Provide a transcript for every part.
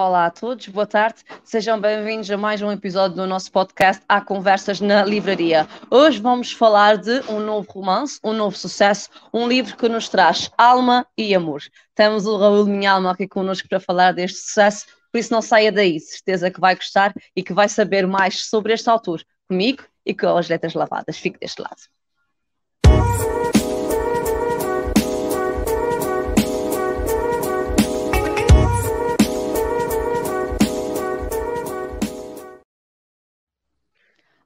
Olá a todos, boa tarde. Sejam bem-vindos a mais um episódio do nosso podcast Há Conversas na Livraria. Hoje vamos falar de um novo romance, um novo sucesso, um livro que nos traz alma e amor. Temos o Raul Minha Alma aqui connosco para falar deste sucesso, por isso não saia daí, certeza que vai gostar e que vai saber mais sobre este autor, comigo e com as letras lavadas. Fique deste lado.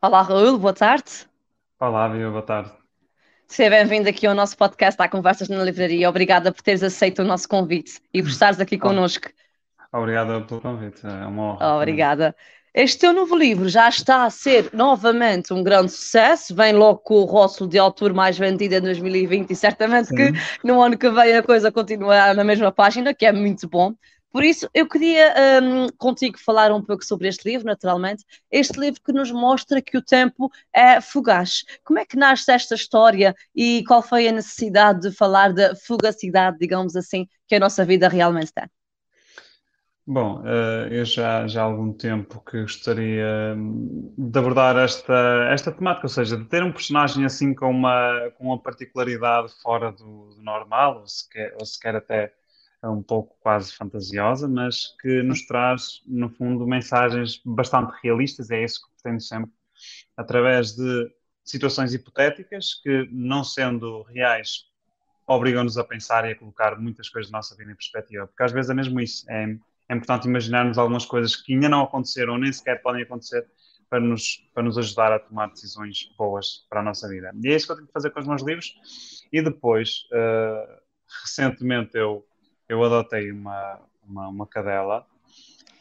Olá, Raul, boa tarde. Olá, Bia, boa tarde. Seja bem-vindo aqui ao nosso podcast, à Conversas na Livraria. Obrigada por teres aceito o nosso convite e por estares aqui connosco. Obrigada pelo convite, é uma honra. Obrigada. Este teu novo livro já está a ser novamente um grande sucesso, vem logo com o rótulo de autor mais vendido em 2020 e certamente Sim. que no ano que vem a coisa continua na mesma página, que é muito bom. Por isso, eu queria um, contigo falar um pouco sobre este livro, naturalmente. Este livro que nos mostra que o tempo é fugaz. Como é que nasce esta história e qual foi a necessidade de falar da fugacidade, digamos assim, que a nossa vida realmente tem? Bom, eh, eu já, já há algum tempo que gostaria hum, de abordar esta, esta temática, ou seja, de ter um personagem assim com uma, com uma particularidade fora do, do normal, ou sequer, ou sequer até um pouco quase fantasiosa, mas que nos traz, no fundo, mensagens bastante realistas, é isso que pretendo sempre, através de situações hipotéticas que, não sendo reais, obrigam-nos a pensar e a colocar muitas coisas da nossa vida em perspectiva, porque às vezes é mesmo isso, é, é importante imaginarmos algumas coisas que ainda não aconteceram ou nem sequer podem acontecer para nos, para nos ajudar a tomar decisões boas para a nossa vida. E é isso que eu tenho que fazer com os meus livros. E depois, uh, recentemente, eu eu adotei uma, uma, uma cadela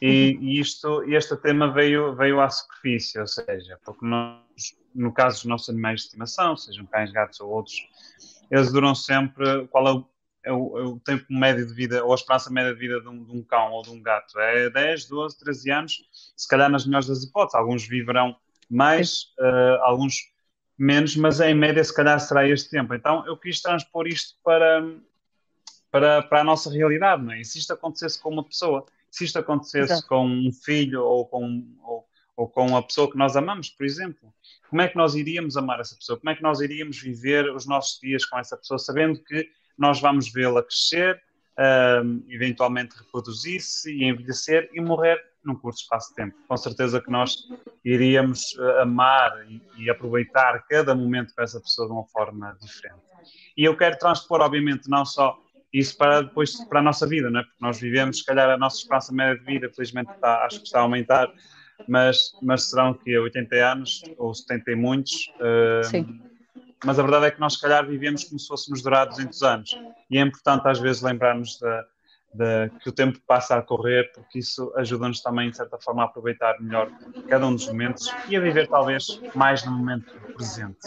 e, uhum. e isto, este tema veio, veio à superfície, ou seja, porque nós, no caso dos nossos animais de estimação, sejam cães, gatos ou outros, eles duram sempre, qual é o, é o, é o tempo médio de vida, ou a esperança média de vida de um, de um, cão ou de um gato? É 10, 12, 13 anos, se calhar nas melhores das hipóteses, alguns viverão mais, uh, alguns menos, mas em média se calhar será este tempo. Então eu quis transpor isto para, para, para a nossa realidade, não é? E se isto acontecesse com uma pessoa, se isto acontecesse Exato. com um filho ou com, ou, ou com a pessoa que nós amamos, por exemplo, como é que nós iríamos amar essa pessoa? Como é que nós iríamos viver os nossos dias com essa pessoa, sabendo que nós vamos vê-la crescer, um, eventualmente reproduzir-se e envelhecer e morrer num curto espaço de tempo. Com certeza que nós iríamos uh, amar e, e, aproveitar cada momento com essa pessoa de uma forma diferente. E eu quero transpor, obviamente, não só isso para depois para a nossa vida, não é? Porque nós vivemos, se calhar, a nossa espaço média de vida, felizmente está, acho que está a aumentar, mas, mas serão que 80 anos ou 70 e muitos. Uh, Sim. Mas a verdade é que nós, se calhar, vivemos como se fôssemos durar 200 anos. E é importante, às vezes, lembrarmos de, de, que o tempo passa a correr, porque isso ajuda-nos também, de certa forma, a aproveitar melhor cada um dos momentos e a viver, talvez, mais no momento presente.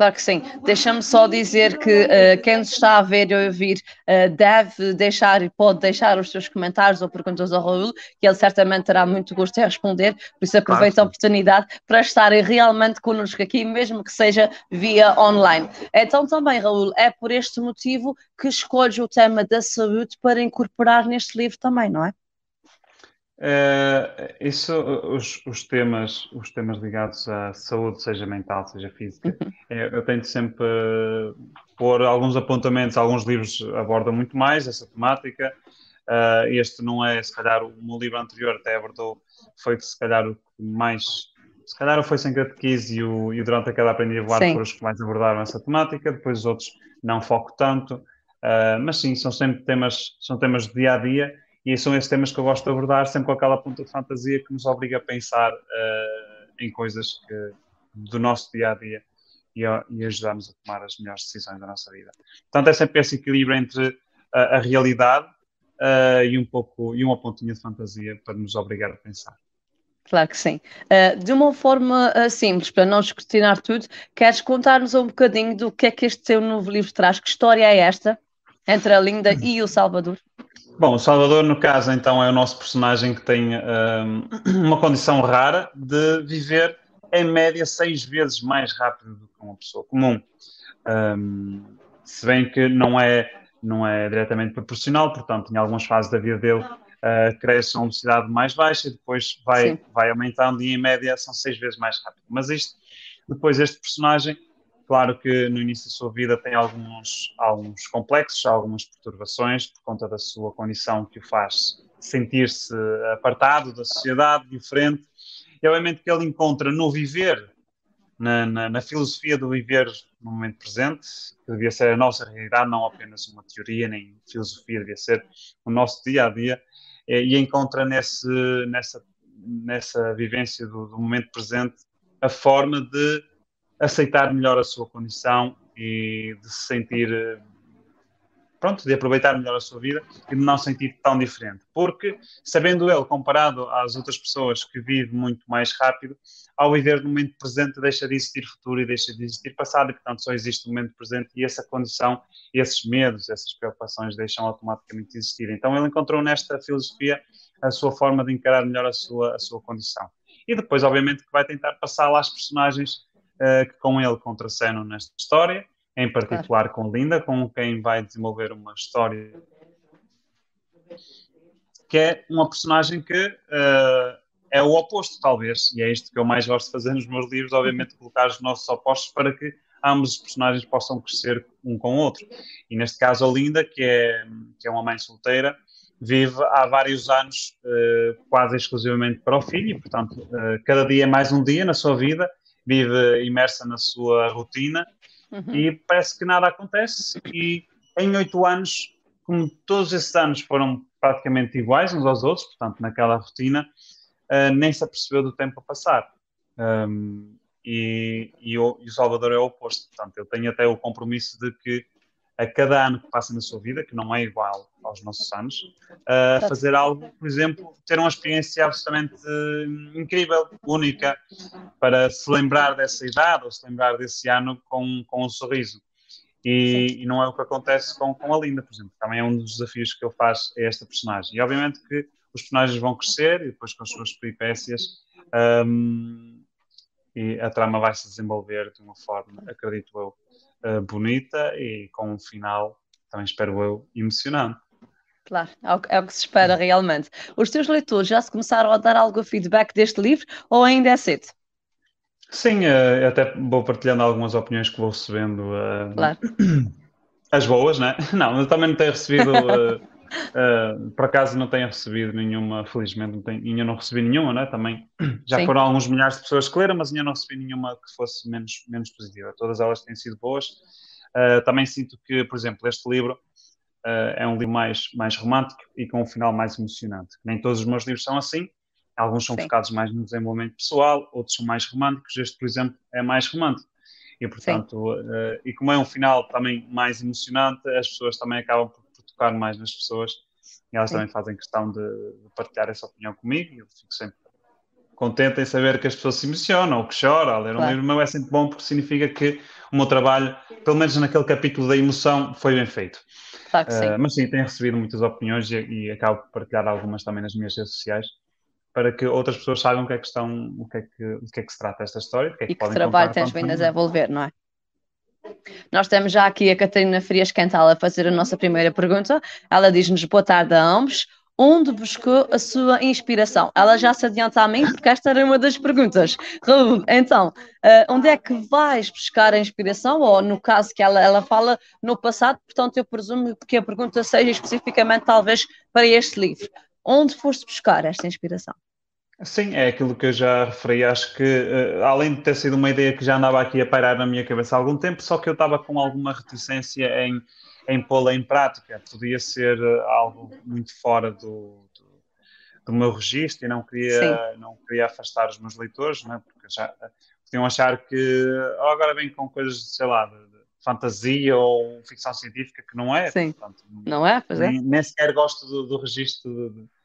Claro que sim. Deixa-me só dizer que uh, quem nos está a ver e ouvir uh, deve deixar e pode deixar os seus comentários ou perguntas ao Raul, que ele certamente terá muito gosto em responder, por isso aproveito claro. a oportunidade para estarem realmente connosco aqui, mesmo que seja via online. Então também, Raul, é por este motivo que escolhes o tema da saúde para incorporar neste livro também, não é? Uh, isso, os, os, temas, os temas ligados à saúde, seja mental, seja física, uhum. é, eu tento sempre pôr alguns apontamentos, alguns livros abordam muito mais essa temática. Uh, este não é, se calhar, o meu livro anterior até abordou, foi se calhar o que mais, se calhar foi sem catequise e, o, e durante a queda aprendi a voar foram os que mais abordaram essa temática, depois os outros não foco tanto, uh, mas sim, são sempre temas, são temas do dia a dia e são esses temas que eu gosto de abordar, sempre com aquela ponta de fantasia que nos obriga a pensar uh, em coisas que, do nosso dia a dia e, e ajudar-nos a tomar as melhores decisões da nossa vida. Portanto, é sempre esse equilíbrio entre a, a realidade uh, e um pouco e uma pontinha de fantasia para nos obrigar a pensar. Claro que sim. Uh, de uma forma uh, simples, para não descortinar tudo, queres contar-nos um bocadinho do que é que este seu novo livro traz? Que história é esta entre a Linda e o Salvador? Bom, o Salvador, no caso, então, é o nosso personagem que tem um, uma condição rara de viver, em média, seis vezes mais rápido do que uma pessoa comum. Um, se bem que não é, não é diretamente proporcional, portanto, em algumas fases da vida dele uh, cresce a uma velocidade mais baixa e depois vai, vai aumentando e em média são seis vezes mais rápido. Mas isto, depois este personagem, claro que no início da sua vida tem alguns, alguns complexos, algumas perturbações por conta da sua condição que o faz sentir-se apartado da sociedade, diferente. E obviamente que ele encontra no viver, na, na, na, filosofia do viver no momento presente, que devia ser a nossa realidade, não apenas uma teoria, nem filosofia, devia ser o nosso dia a dia, e encontra nesse, nessa, nessa vivência do, do momento presente a forma de aceitar melhor a sua condição e de se sentir pronto, de aproveitar melhor a sua vida e de não sentir tão diferente. Porque, sabendo ele, comparado às outras pessoas que vivem muito mais rápido, ao viver no momento presente deixa de existir futuro e deixa de existir passado, e portanto só existe o momento presente e essa condição, esses medos, essas preocupações deixam automaticamente de existir. Então ele encontrou nesta filosofia a sua forma de encarar melhor a sua, a sua condição. E depois, obviamente, que vai tentar passar lá as personagens uh, que com ele contracenam nesta história, em particular com Linda, com quem vai desenvolver uma história que é uma personagem que uh, é o oposto, talvez, e é isto que eu mais gosto de fazer nos meus livros, obviamente colocar os nossos opostos para que ambos os personagens possam crescer um com o outro. E neste caso a Linda, que é, que é uma mãe solteira, vive há vários anos uh, quase exclusivamente para o filho, e portanto uh, cada dia é mais um dia na sua vida, vive imersa na sua rotina, uhum. e parece que nada acontece. E em oito anos, como todos esses anos foram praticamente iguais uns aos outros, portanto, naquela rotina, uh, nem se apercebeu do tempo a passar. Um, e, e, o, e, o, Salvador é o oposto, portanto, ele tem até o compromisso de que a cada ano que passa na sua vida, que não é igual aos nossos anos, uh, fazer algo, por exemplo, ter uma experiência absolutamente uh, incrível, única, para se lembrar dessa idade ou se lembrar desse ano com, com um sorriso. E, e, não é o que acontece com, com a Linda, por exemplo. Também é um dos desafios que ele faz a esta personagem. E obviamente que os personagens vão crescer e depois com as suas peripécias um, e a trama vai se desenvolver de uma forma, acredito eu, uh, bonita e com um final, também espero eu, emocionante. Claro, é o, é o, que se espera realmente. Os teus leitores já se começaram a dar algum feedback deste livro ou ainda é cedo? Sim, uh, até vou partilhando algumas opiniões que vou recebendo. Uh, claro. As boas, né? Não, eu também não tenho recebido. Uh, por acaso não tenho recebido nenhuma, felizmente não tenho, ainda não recebi nenhuma, né? Também já Sim. foram alguns milhares de pessoas que leram, mas ainda não recebi nenhuma que fosse menos, menos positiva. Todas elas têm sido boas. Uh, também sinto que, por exemplo, este livro uh, é um livro mais, mais romântico e com um final mais emocionante. Nem todos os meus livros são assim. Alguns são Sim. focados mais no desenvolvimento pessoal, outros são mais românticos. Este, por exemplo, é mais romântico. E, portanto, e como é um final também mais emocionante, as pessoas também acabam por tocar mais nas pessoas e elas Sim. também fazem questão de, de, partilhar essa opinião comigo e eu fico sempre contente em saber que as pessoas se emocionam ou que choram ao ler claro. um livro meu é sempre bom porque significa que o meu trabalho, pelo menos naquele capítulo da emoção, foi bem feito. Claro uh, sim. mas sim, tenho recebido muitas opiniões e, e, acabo por partilhar algumas também nas minhas redes sociais para que outras pessoas saibam o que é que estão, o que é que, o que, é que se trata esta história. Que é que e que trabalho tens vindo a desenvolver, não é? Nós temos já aqui a Catarina Frias Cantal a fazer a nossa primeira pergunta. Ela diz-nos boa tarde a ambos. Onde buscou a sua inspiração? Ela já se adianta a mim, porque esta era uma das perguntas. Raul, então, uh, onde é que vais buscar a inspiração? Ou, no caso que ela, ela fala no passado, portanto, eu presumo que a pergunta seja especificamente, talvez, para este livro. Onde foste buscar esta inspiração? Sim, é aquilo que eu já referi. Acho que, uh, além de ter sido uma ideia que já andava aqui a pairar na minha cabeça há algum tempo, só que eu estava com alguma reticência em, em pô-la em prática. Podia ser uh, algo muito fora do, do, do, meu registro e não queria, não queria afastar os meus leitores, né? porque já uh, podiam achar que oh, agora vem com coisas, sei lá, de, de fantasia ou ficção científica, que não é. Sim, portanto, não é? Pois é. Nem, nem sequer gosto do, do registro de, de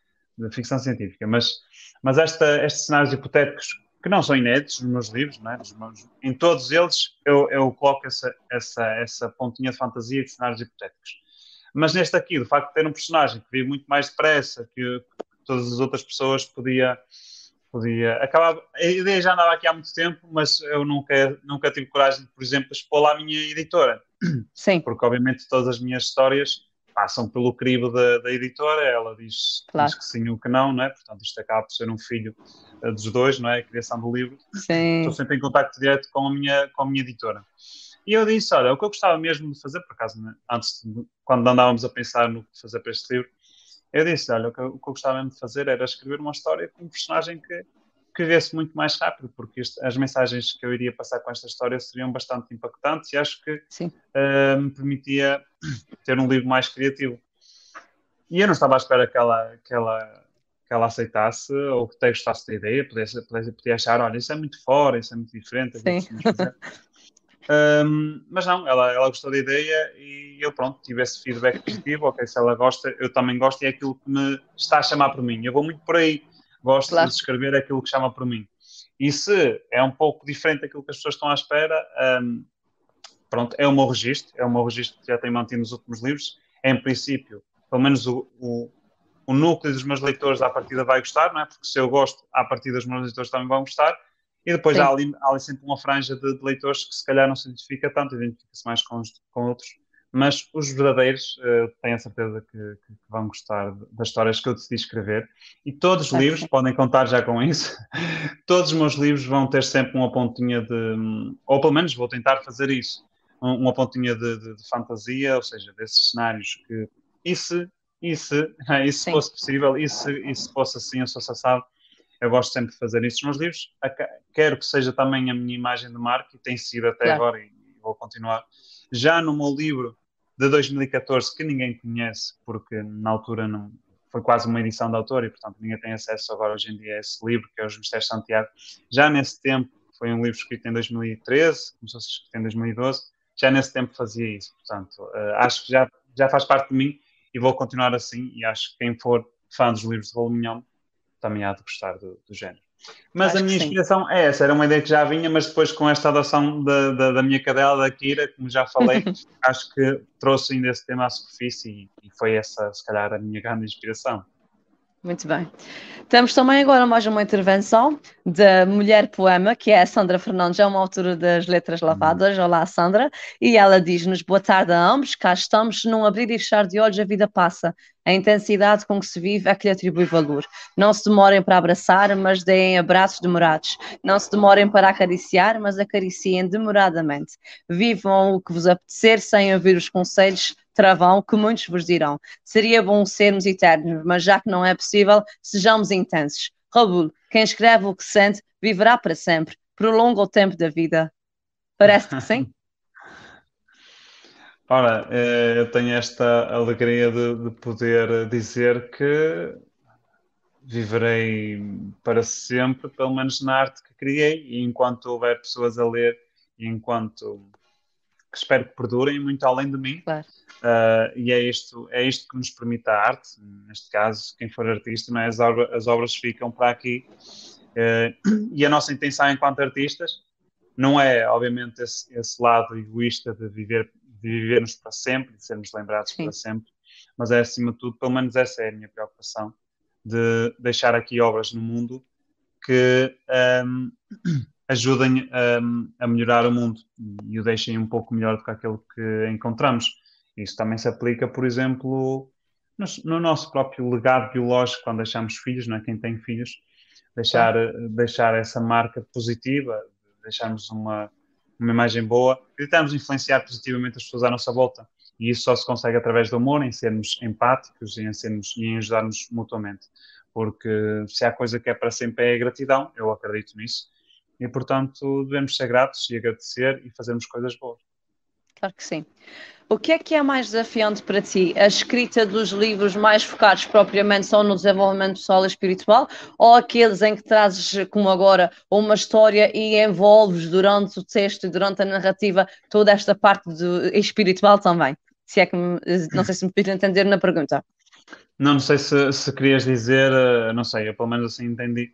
ficção científica, mas, mas esta, estes cenários hipotéticos que não são inéditos nos meus livros, não é? meus, em todos eles eu, eu coloco essa, essa, essa pontinha de fantasia de cenários hipotéticos. Mas neste aqui, do facto de ter um personagem que vive muito mais depressa que, todas as outras pessoas, podia, podia acabar. A ideia já andava aqui há muito tempo, mas eu nunca, nunca tive coragem, por exemplo, de expor lá a minha editora. Sim. Porque, obviamente, todas as minhas histórias passam pelo crivo da, da editora, ela diz, claro. diz, que sim ou que não, não é? Portanto, isto acaba por ser um filho uh, dos dois, não é? A criação do livro. Sim. Estou sempre em contato direto com a minha, com a minha editora. E eu disse, olha, o que eu gostava mesmo de fazer, por acaso, né? antes, de, quando andávamos a pensar no que fazer para este livro, eu disse, olha, o que, eu, o que eu gostava mesmo de fazer era escrever uma história com um personagem que que muito mais rápido, porque isto, as mensagens que eu iria passar com esta história seriam bastante impactantes e acho que uh, me permitia ter um livro mais criativo. E eu não estava à espera que ela, que ela, que ela aceitasse ou que até gostasse da ideia, pudesse, pudesse, podia achar, olha, isso é muito fora, isso é muito diferente. um, mas não, ela, ela gostou da ideia e eu, pronto, tive esse feedback positivo, ok, se ela gosta, eu também gosto e é aquilo que me está a chamar por mim. Eu vou muito por aí gosto claro. de escrever aquilo que chama por mim. E se é um pouco diferente daquilo que as pessoas estão à espera, um, pronto, é o meu registro, é o meu registro que já tenho mantido nos últimos livros. Em princípio, pelo menos o, o, o núcleo dos meus leitores à partida vai gostar, não é? Porque se eu gosto, à partida dos meus leitores também vão gostar. E depois há ali, há ali, sempre uma franja de, de, leitores que se calhar não se identifica tanto, identifica-se mais com, os, com outros mas os verdadeiros uh, tenho a certeza que, que, vão gostar das histórias que eu decidi escrever. E todos os okay. livros, podem contar já com isso, todos os meus livros vão ter sempre uma pontinha de, ou pelo menos vou tentar fazer isso, uma pontinha de, de, de fantasia, ou seja, desses cenários que, e se, e se, e se fosse possível, e se, e se fosse assim, eu sou eu gosto sempre de fazer isso nos meus livros. Quero que seja também a minha imagem de marca, e tem sido até claro. agora, e vou continuar. Já no meu livro, de 2014 que ninguém conhece, porque na altura não foi quase uma edição de autor e, portanto, ninguém tem acesso agora hoje em dia a esse livro, que é Os Mistérios de Santiago. Já nesse tempo, foi um livro escrito em 2013, começou a ser escrito em 2012, já nesse tempo fazia isso. Portanto, uh, acho que já, já faz parte de mim e vou continuar assim. E acho que quem for fã dos livros de Voluminhão também há de gostar do, do género. Mas Acho a minha inspiração é essa, era uma ideia que já vinha, mas depois com esta adoção da, da, da minha cadela, da Kira, como já falei, acho que trouxe ainda esse tema à superfície e, e foi essa, se calhar, a minha grande inspiração. Muito bem. Temos também agora mais uma intervenção da Mulher Poema, que é a Sandra Fernandes, é uma autora das Letras Lavadas. Olá, Sandra. E ela diz-nos: Boa tarde a ambos, cá estamos, num abrir e fechar de olhos, a vida passa. A intensidade com que se vive é que lhe atribui valor. Não se demorem para abraçar, mas deem abraços demorados. Não se demorem para acariciar, mas acariciem demoradamente. Vivam o que vos apetecer sem ouvir os conselhos travão que muitos vos dirão. Seria bom sermos eternos, mas já que não é possível, sejamos intensos. Raul, quem escreve o que sente, viverá para sempre. Prolonga o tempo da vida. Parece que sim? Ora, eh, eu tenho esta alegria de, de, poder dizer que viverei para sempre, pelo menos na arte que criei, e enquanto houver pessoas a ler, e enquanto que espero que perdurem muito além de mim. Claro. Uh, e é isto, é isto que nos permite a arte, neste caso, quem for artista, é? as, obras, as obras ficam para aqui. Uh, e a nossa intenção enquanto artistas não é, obviamente, esse, esse lado egoísta de viver de vivermos para sempre, de sermos lembrados Sim. para sempre, mas é acima de tudo, pelo menos essa é a minha preocupação, de deixar aqui obras no mundo que um, ajudem um, a melhorar o mundo e o deixem um pouco melhor do que aquele que encontramos. Isso também se aplica, por exemplo, no, no nosso próprio legado biológico, quando deixamos filhos, não é? quem tem filhos, deixar, deixar essa marca positiva, deixarmos uma, uma imagem boa e tentarmos influenciar positivamente as pessoas à nossa volta. E isso só se consegue através do amor, em sermos empáticos e em, sermos, e em ajudarmos mutuamente. Porque se há coisa que é para sempre é a gratidão, eu acredito nisso. E, portanto, devemos ser gratos e agradecer e fazermos coisas boas. Claro que sim. O que é que é mais desafiante para ti? A escrita dos livros mais focados propriamente só no desenvolvimento pessoal e espiritual ou aqueles em que trazes, como agora, uma história e envolves durante o texto e durante a narrativa toda esta parte do espiritual também? Se é que, não sei se me pedi entender na pergunta. Não, não sei se, se querias dizer, eh, não sei, eu pelo menos assim entendi,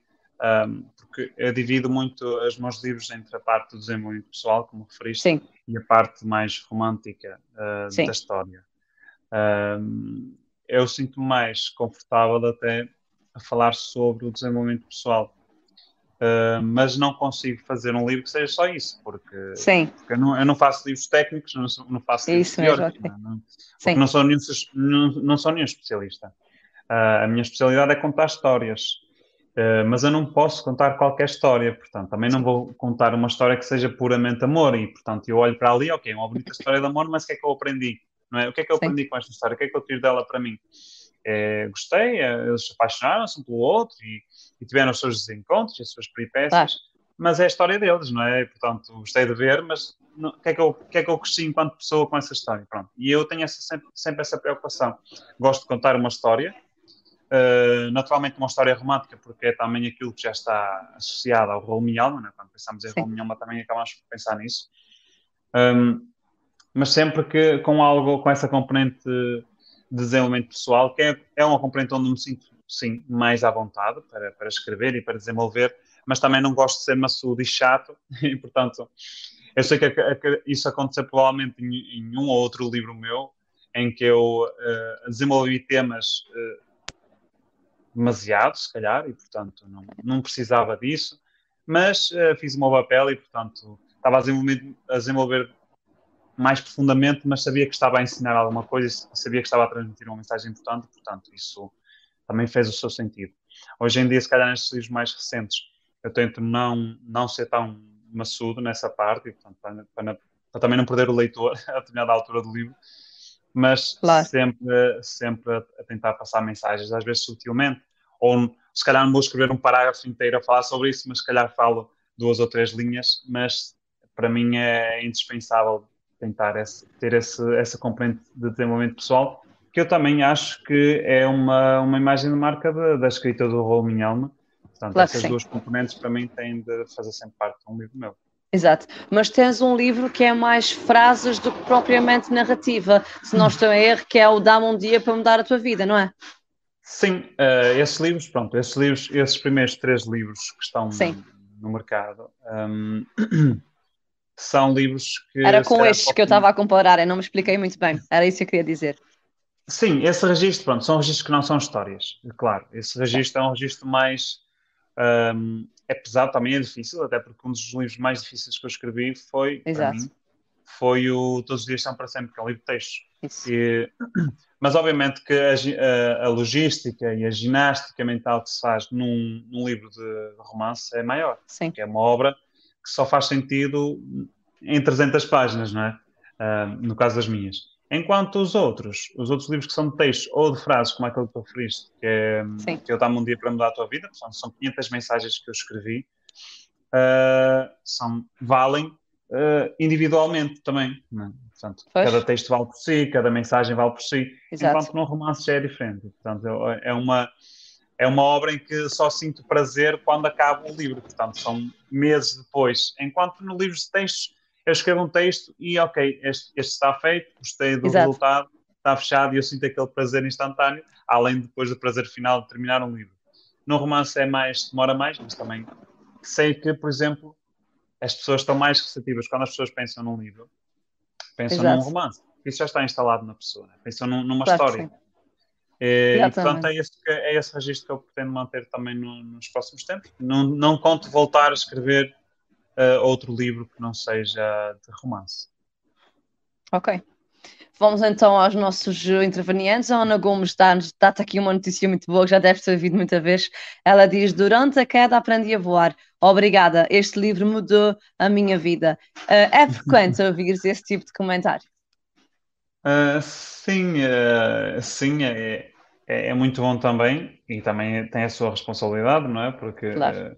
um, porque eu divido muito os meus livros entre a parte do desenvolvimento pessoal, como referiste, Sim. e a parte mais romântica uh, da história. Eu sinto-me mais confortável até a falar sobre o desenvolvimento pessoal. Uh, mas não consigo fazer um livro que seja só isso, porque, porque eu, não, eu, não, faço livros técnicos, não, não faço é livros isso teóricos, mesmo, não, Sim. não, sou nenhum, não, não sou nenhum especialista. Uh, a minha especialidade é contar histórias, uh, mas eu não posso contar qualquer história, portanto, também não vou contar uma história que seja puramente amor, e portanto eu olho para ali, ok, uma bonita história de amor, mas o que é que eu aprendi? Não é? O que é que eu Sim. aprendi com esta história? O que é que eu tiro dela para mim? É, gostei, é, eles se apaixonaram-se um pelo outro e, e, tiveram os seus desencontros, as suas peripécias, mas é a história deles, não é? Portanto, gostei de ver, mas o que, é que, eu, que é que eu cresci enquanto pessoa com essa história? Pronto. E eu tenho essa, sempre, sempre essa preocupação. Gosto de contar uma história, uh, naturalmente uma história romântica, porque é também aquilo que já está associado ao Raul Alma, né? quando pensamos em Raul Alma também acabamos por pensar nisso. Um, mas sempre que com algo, com essa componente de desenvolvimento pessoal, que é, é uma componente onde me sinto, sim, mais à vontade para, para escrever e para desenvolver, mas também não gosto de ser maçudo e chato, e portanto, eu sei que, que isso aconteceu provavelmente em, em, um ou outro livro meu, em que eu uh, desenvolvi temas uh, demasiado, se calhar, e portanto não, não precisava disso, mas uh, fiz o meu papel e portanto estava a desenvolver, a desenvolver mais profundamente, mas sabia que estava a ensinar alguma coisa, sabia que estava a transmitir uma mensagem importante, portanto, isso também fez o seu sentido. Hoje em dia, se calhar nestes livros mais recentes, eu tento não, não ser tão maçudo nessa parte, e, portanto, para, para, para, também não perder o leitor a determinada altura do livro, mas claro. sempre, sempre a tentar passar mensagens, às vezes sutilmente, ou se calhar não vou escrever um parágrafo inteiro a falar sobre isso, mas se calhar falo duas ou três linhas, mas para mim é indispensável tentar esse, ter esse, essa componente de desenvolvimento pessoal, que eu também acho que é uma, uma imagem de marca da, da escrita do Raul Minhalma. Portanto, claro essas duas componentes para mim têm de fazer sempre parte de um livro meu. Exato, mas tens um livro que é mais frases do que propriamente narrativa, se não estou a erro, que é o Dá-me um dia para mudar a tua vida, não é? Sim, uh, esses livros, pronto, esses livros, esses primeiros três livros que estão no, no, mercado, um, são livros que. Era com estes que eu estava a comparar, eu não me expliquei muito bem, era isso que eu queria dizer. Sim, esse registro, pronto, são registros que não são histórias, claro. Esse registro é um registro mais. Um, é pesado, também é difícil, até porque um dos livros mais difíceis que eu escrevi foi, Exato. para mim, foi o Todos os Dias São para Sempre, que é um livro de textos. E, mas, obviamente, que a, a, logística e a ginástica mental que se faz num, num livro de romance é maior. Sim. É uma obra que só faz sentido em 300 páginas, não é? Uh, no caso das minhas. Enquanto os outros, os outros livros que são de texto ou de frases, como aquele que tu referiste, que, é, que eu dá-me um dia para mudar a tua vida, são, são 500 mensagens que eu escrevi, uh, são, valem uh, individualmente também. É? Portanto, cada texto vale por si, cada mensagem vale por si, Exato. enquanto num romance já é diferente. Portanto, é uma é uma obra em que só sinto prazer quando acaba o livro, portanto, são meses depois. Enquanto no livro de textos, eu escrevo um texto e, ok, este, este está feito, gostei do Exato. resultado, está fechado e eu sinto aquele prazer instantâneo, além depois do prazer final de terminar um livro. No romance é mais, demora mais, mas também sei que, por exemplo, as pessoas estão mais receptivas quando as pessoas pensam num livro, pensam Exato. num romance. Isso já está instalado na pessoa, né? pensam num, numa claro história. É, e, portanto, é esse, é esse registro que eu pretendo manter também no, nos próximos tempos. Não, não conto voltar a escrever uh, outro livro que não seja de romance. Ok. Vamos então aos nossos intervenientes. A Ana Gomes dá-te dá aqui uma notícia muito boa, que já deve ter ouvido muita vez. Ela diz: Durante a queda aprendi a voar. Obrigada, este livro mudou a minha vida. Uh, é frequente ouvir esse tipo de comentário? Uh, sim, uh, sim, é, é, é, muito bom também e também tem a sua responsabilidade, não é? Porque claro.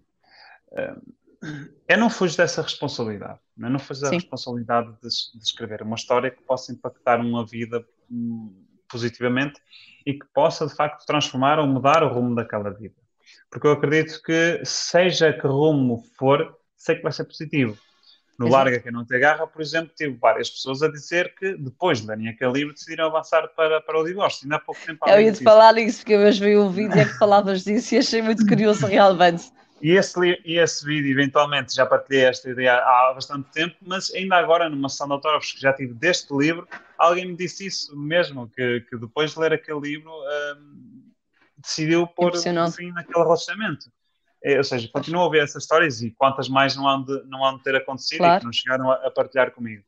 Eu não fujo dessa responsabilidade, não, é? não fujo da responsabilidade de, de, escrever uma história que possa impactar uma vida um, positivamente e que possa de facto transformar ou mudar o rumo daquela vida. Porque eu acredito que, seja que rumo for, sei que vai ser positivo. No Exato. Larga Quem Não Te Agarra, por exemplo, tive várias pessoas a dizer que depois de lerem aquele livro decidiram avançar para, para o divórcio. Ainda há pouco tempo. Eu ia-te falar nisso, porque eu hoje vi o vídeo é que falavas disso e achei muito curioso realmente. E esse, e esse vídeo, eventualmente, já partilhei esta ideia há bastante tempo, mas ainda agora, numa sessão de autógrafos que já tive deste livro, alguém me disse isso mesmo, que, que depois de ler aquele livro um, decidiu pôr fim naquele relacionamento. é, ou seja, continuo a ouvir essas histórias e quantas mais não hão de, não hão de ter acontecido claro. e que não chegaram a, a partilhar comigo.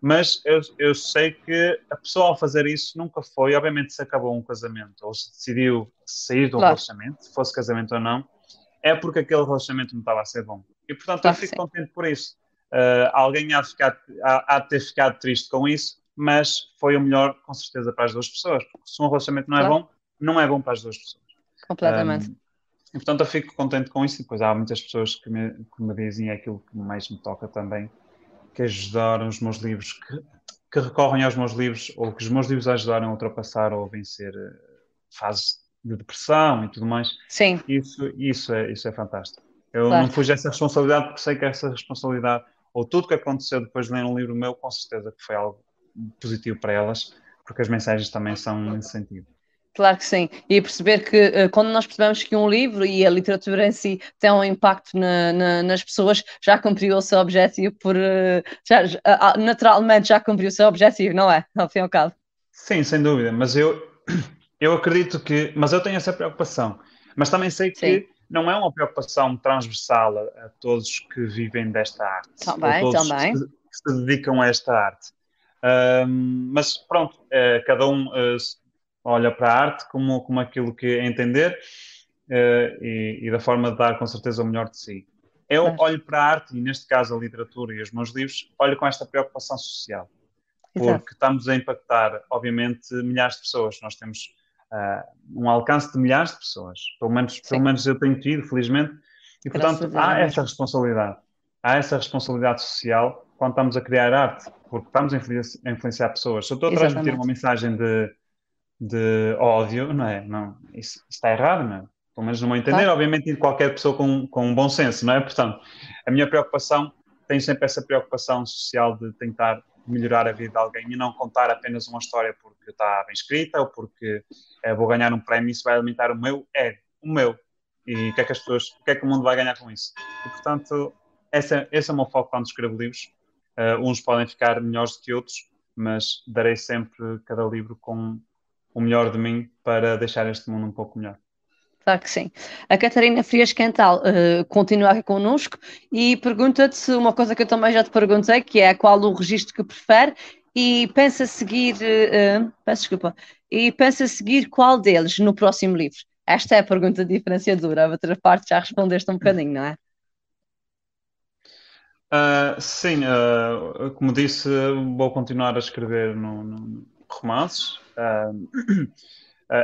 Mas eu, eu, sei que a pessoa ao fazer isso nunca foi, obviamente se acabou um casamento ou se decidiu sair de um claro. relacionamento, se fosse casamento ou não, é porque aquele relacionamento não estava a ser bom. E portanto claro eu fico contente por isso. Uh, alguém há de, ficar, há, há de ter ficado triste com isso, mas foi o melhor com certeza para as duas pessoas. Porque se um relacionamento não é bom, não é bom para as duas pessoas. Completamente. Um, e portanto eu fico contente com isso e depois há muitas pessoas que me, que me dizem é aquilo que mais me toca também, que ajudaram os meus livros, que, que, recorrem aos meus livros, ou que os meus livros ajudaram a ultrapassar ou a vencer eh, fases de depressão e tudo mais. Sim. Isso, isso, é, isso é fantástico. Eu claro. não fujo essa responsabilidade porque sei que essa responsabilidade, ou tudo que aconteceu depois de ler um livro meu, com certeza que foi algo positivo para elas, porque as mensagens também são nesse sentido. Claro que sim. E perceber que uh, quando nós percebemos que um livro e a literatura em si tem um impacto na, na, nas pessoas, já cumpriu o seu objetivo por uh, já, naturalmente já cumpriu o seu objetivo, não é? Ao fim e ao cabo. Sim, sem dúvida. Mas eu, eu acredito que. Mas eu tenho essa preocupação. Mas também sei que sim. não é uma preocupação transversal a, a, todos que vivem desta arte. Também, também. Que, que se dedicam a esta arte. mas pronto, cada um olha para a arte como, como aquilo que é entender uh, e, e, da forma de dar com certeza o melhor de si. Eu olho para a arte, e neste caso a literatura e os meus livros, olho com esta preocupação social. Porque Exato. estamos a impactar, obviamente, milhares de pessoas. Nós temos uh, um alcance de milhares de pessoas. Pelo menos, pelo menos eu tenho tido, felizmente. E, portanto, há essa responsabilidade. Há essa responsabilidade social quando estamos a criar arte, porque estamos a influenciar pessoas. Se eu estou a transmitir uma mensagem de de ódio, não é? Não, isso, isso está errado, não é? Pelo menos no meu entender, tá. obviamente, qualquer pessoa com, com um bom senso, não é? Portanto, a minha preocupação, tenho sempre essa preocupação social de tentar melhorar a vida de alguém e não contar apenas uma história porque está bem escrita ou porque é, vou ganhar um prémio, isso vai alimentar o meu ego, o meu. E o que é que as pessoas, o que é que o mundo vai ganhar com isso? E, portanto, esse, esse é o meu foco quando escrevo livros. Uh, uns podem ficar melhores do que outros, mas darei sempre cada livro com o melhor de mim para deixar este mundo um pouco melhor. Claro que sim. A Catarina Frias Quental uh, continua aqui connosco e pergunta-te uma coisa que eu também já te perguntei, que é qual o registro que prefere e pensa seguir, uh, peço desculpa, e pensa seguir qual deles no próximo livro? Esta é a pergunta diferenciadora, a outra parte já respondeste um bocadinho, não é? Uh, sim, uh, como disse, vou continuar a escrever no, no romances,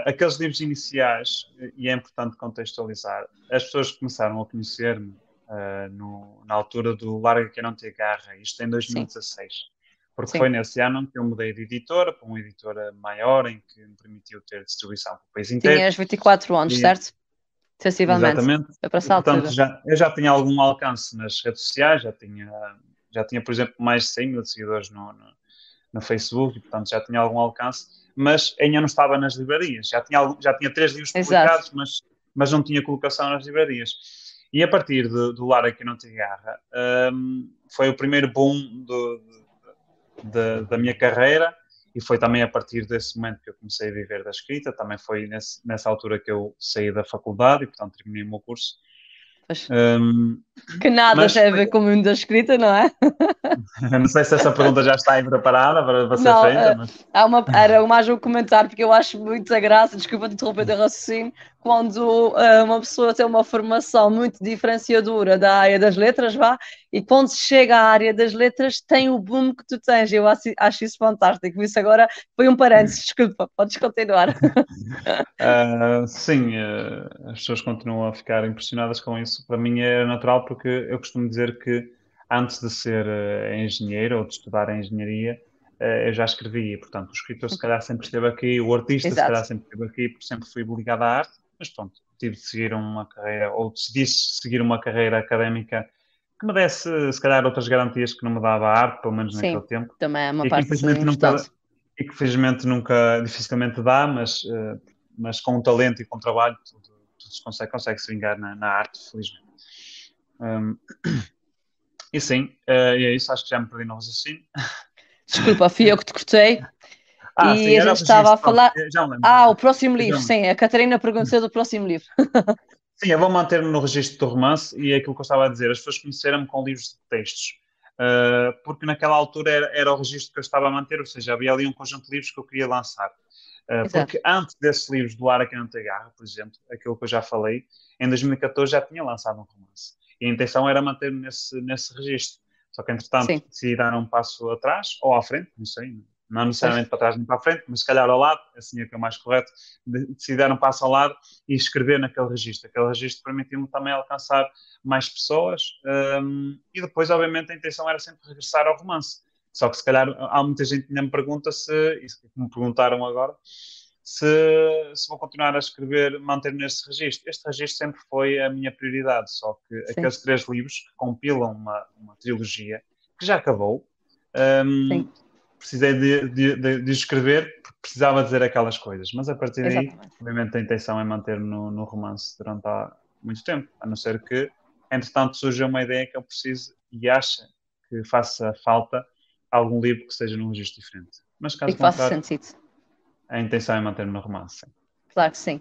aqueles livros iniciais, e é importante contextualizar, as pessoas começaram a conhecer-me uh, na altura do Larga Que Não Te Agarra, isto em 2016. Sim. Porque Sim. foi nesse ano que eu mudei de editora para uma editora maior, em que me permitiu ter distribuição para o país inteiro. Tinhas 24 anos, e, certo? Sensivelmente. Exatamente. É para Portanto, já, eu já tinha algum alcance nas redes sociais, já tinha, já tinha por exemplo, mais de 100 mil seguidores no, no, no Facebook, e, portanto já tinha algum alcance mas ainda não estava nas livrarias. Já tinha, já tinha três livros publicados, mas, mas não tinha colocação nas livrarias. E a partir de, do Lara que não te agarra, um, foi o primeiro boom do, de, da minha carreira e foi também a partir desse momento que eu comecei a viver da escrita. Também foi nesse, nessa altura que eu saí da faculdade e, portanto, terminei o meu curso. Um, que nada mas, tem a ver com o mundo da escrita, não é? não sei se essa pergunta já está aí preparada para, para ser não, feita. Uh, mas... há uma, era mais um comentário, porque eu acho muita graça, desculpa de interromper o raciocínio, quando uh, uma pessoa tem uma formação muito diferenciadora da área das letras, vá, e quando se chega à área das letras tem o boom que tu tens. Eu acho, acho isso fantástico. Isso agora foi um parênteses, desculpa, podes continuar. uh, sim, uh, as pessoas continuam a ficar impressionadas com isso. Para mim é natural porque eu costumo dizer que antes de ser engenheiro ou de estudar engenharia, eu já escrevia, portanto, o escritor se calhar sempre esteve aqui, o artista Exato. se calhar sempre esteve aqui, porque sempre fui ligado à arte mas pronto, tive de seguir uma carreira, ou decidi seguir uma carreira académica que me desse, se calhar, outras garantias que não me dava a arte, pelo menos Sim, naquele tempo. também é uma e parte que, nunca E que, felizmente, nunca, dificilmente dá, mas, uh, mas com o talento e com o trabalho, tudo se consegue, consegue se vingar na, na arte, felizmente. Um, e sim, uh, e é isso, acho que já me perdi no raciocínio. Desculpa, fui eu que te cortei. Ah, e sim, a gente estava a falar. Ah, o próximo livro, sim. A Catarina perguntou do próximo livro. Sim, eu vou manter-me no registro do romance e é aquilo que eu estava a dizer. As pessoas conheceram-me com livros de textos. Uh, porque naquela altura era, era, o registro que eu estava a manter, ou seja, havia ali um conjunto de livros que eu queria lançar. Uh, porque antes desses livros do Ar aqui não tem garra, por exemplo, aquilo que eu já falei, em 2014 já tinha lançado um romance. E a intenção era manter-me nesse, nesse registro. Só que, entretanto, Sim. decidi dar um passo atrás ou à frente, não sei, não necessariamente para trás nem para a frente, mas se calhar ao lado, assim é que é o mais correto, decidi dar um passo ao lado e escrever naquele registro. Aquele registro permitiu-me também alcançar mais pessoas um, e depois, obviamente, a intenção era sempre regressar ao romance. Só que se calhar há muita gente que ainda me pergunta se, isso que me perguntaram agora, se, se vou continuar a escrever, manter neste registro. Este registro sempre foi a minha prioridade, só que Sim. aqueles três livros que compilam uma, uma trilogia, que já acabou, um, precisei de, de, de, de, escrever porque precisava dizer aquelas coisas. Mas a partir daí, obviamente, a intenção é manter no, no romance durante há muito tempo, a não ser que, entretanto, surja uma ideia que eu preciso e acha que faça falta algum livro que seja num registro diferente. Mas caso e que faça sentido. A intenção é manter-me no romance. Sim. Claro que sim.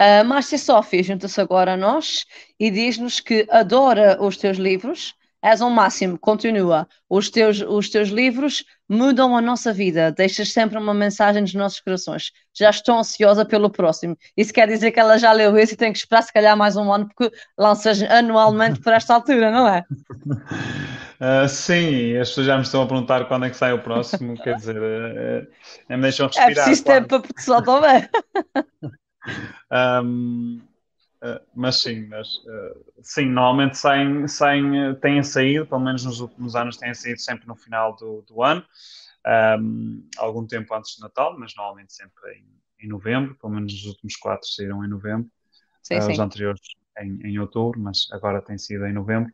Uh, Márcia Sófia junta-se agora a nós e diz-nos que adora os teus livros és um máximo, continua. Os teus, os teus livros mudam a nossa vida, deixas sempre uma mensagem nos nossos corações. Já estou ansiosa pelo próximo. Isso quer dizer que ela já leu esse e tem que esperar se calhar mais um ano, porque lanças anualmente por esta altura, não é? Uh, sim, as pessoas já me estão a perguntar quando é que sai o próximo, quer dizer, uh, uh, me deixam respirar. É preciso tempo para o pessoal também. um, Uh, mas sim, mas, uh, sim, normalmente saem, saem, têm saído, pelo menos nos últimos anos têm saído sempre no final do, do ano, um, algum tempo antes de Natal, mas normalmente sempre em, em, novembro, pelo menos os últimos quatro saíram em novembro, sim, uh, sim. os anteriores em, em outubro, mas agora tem sido em novembro.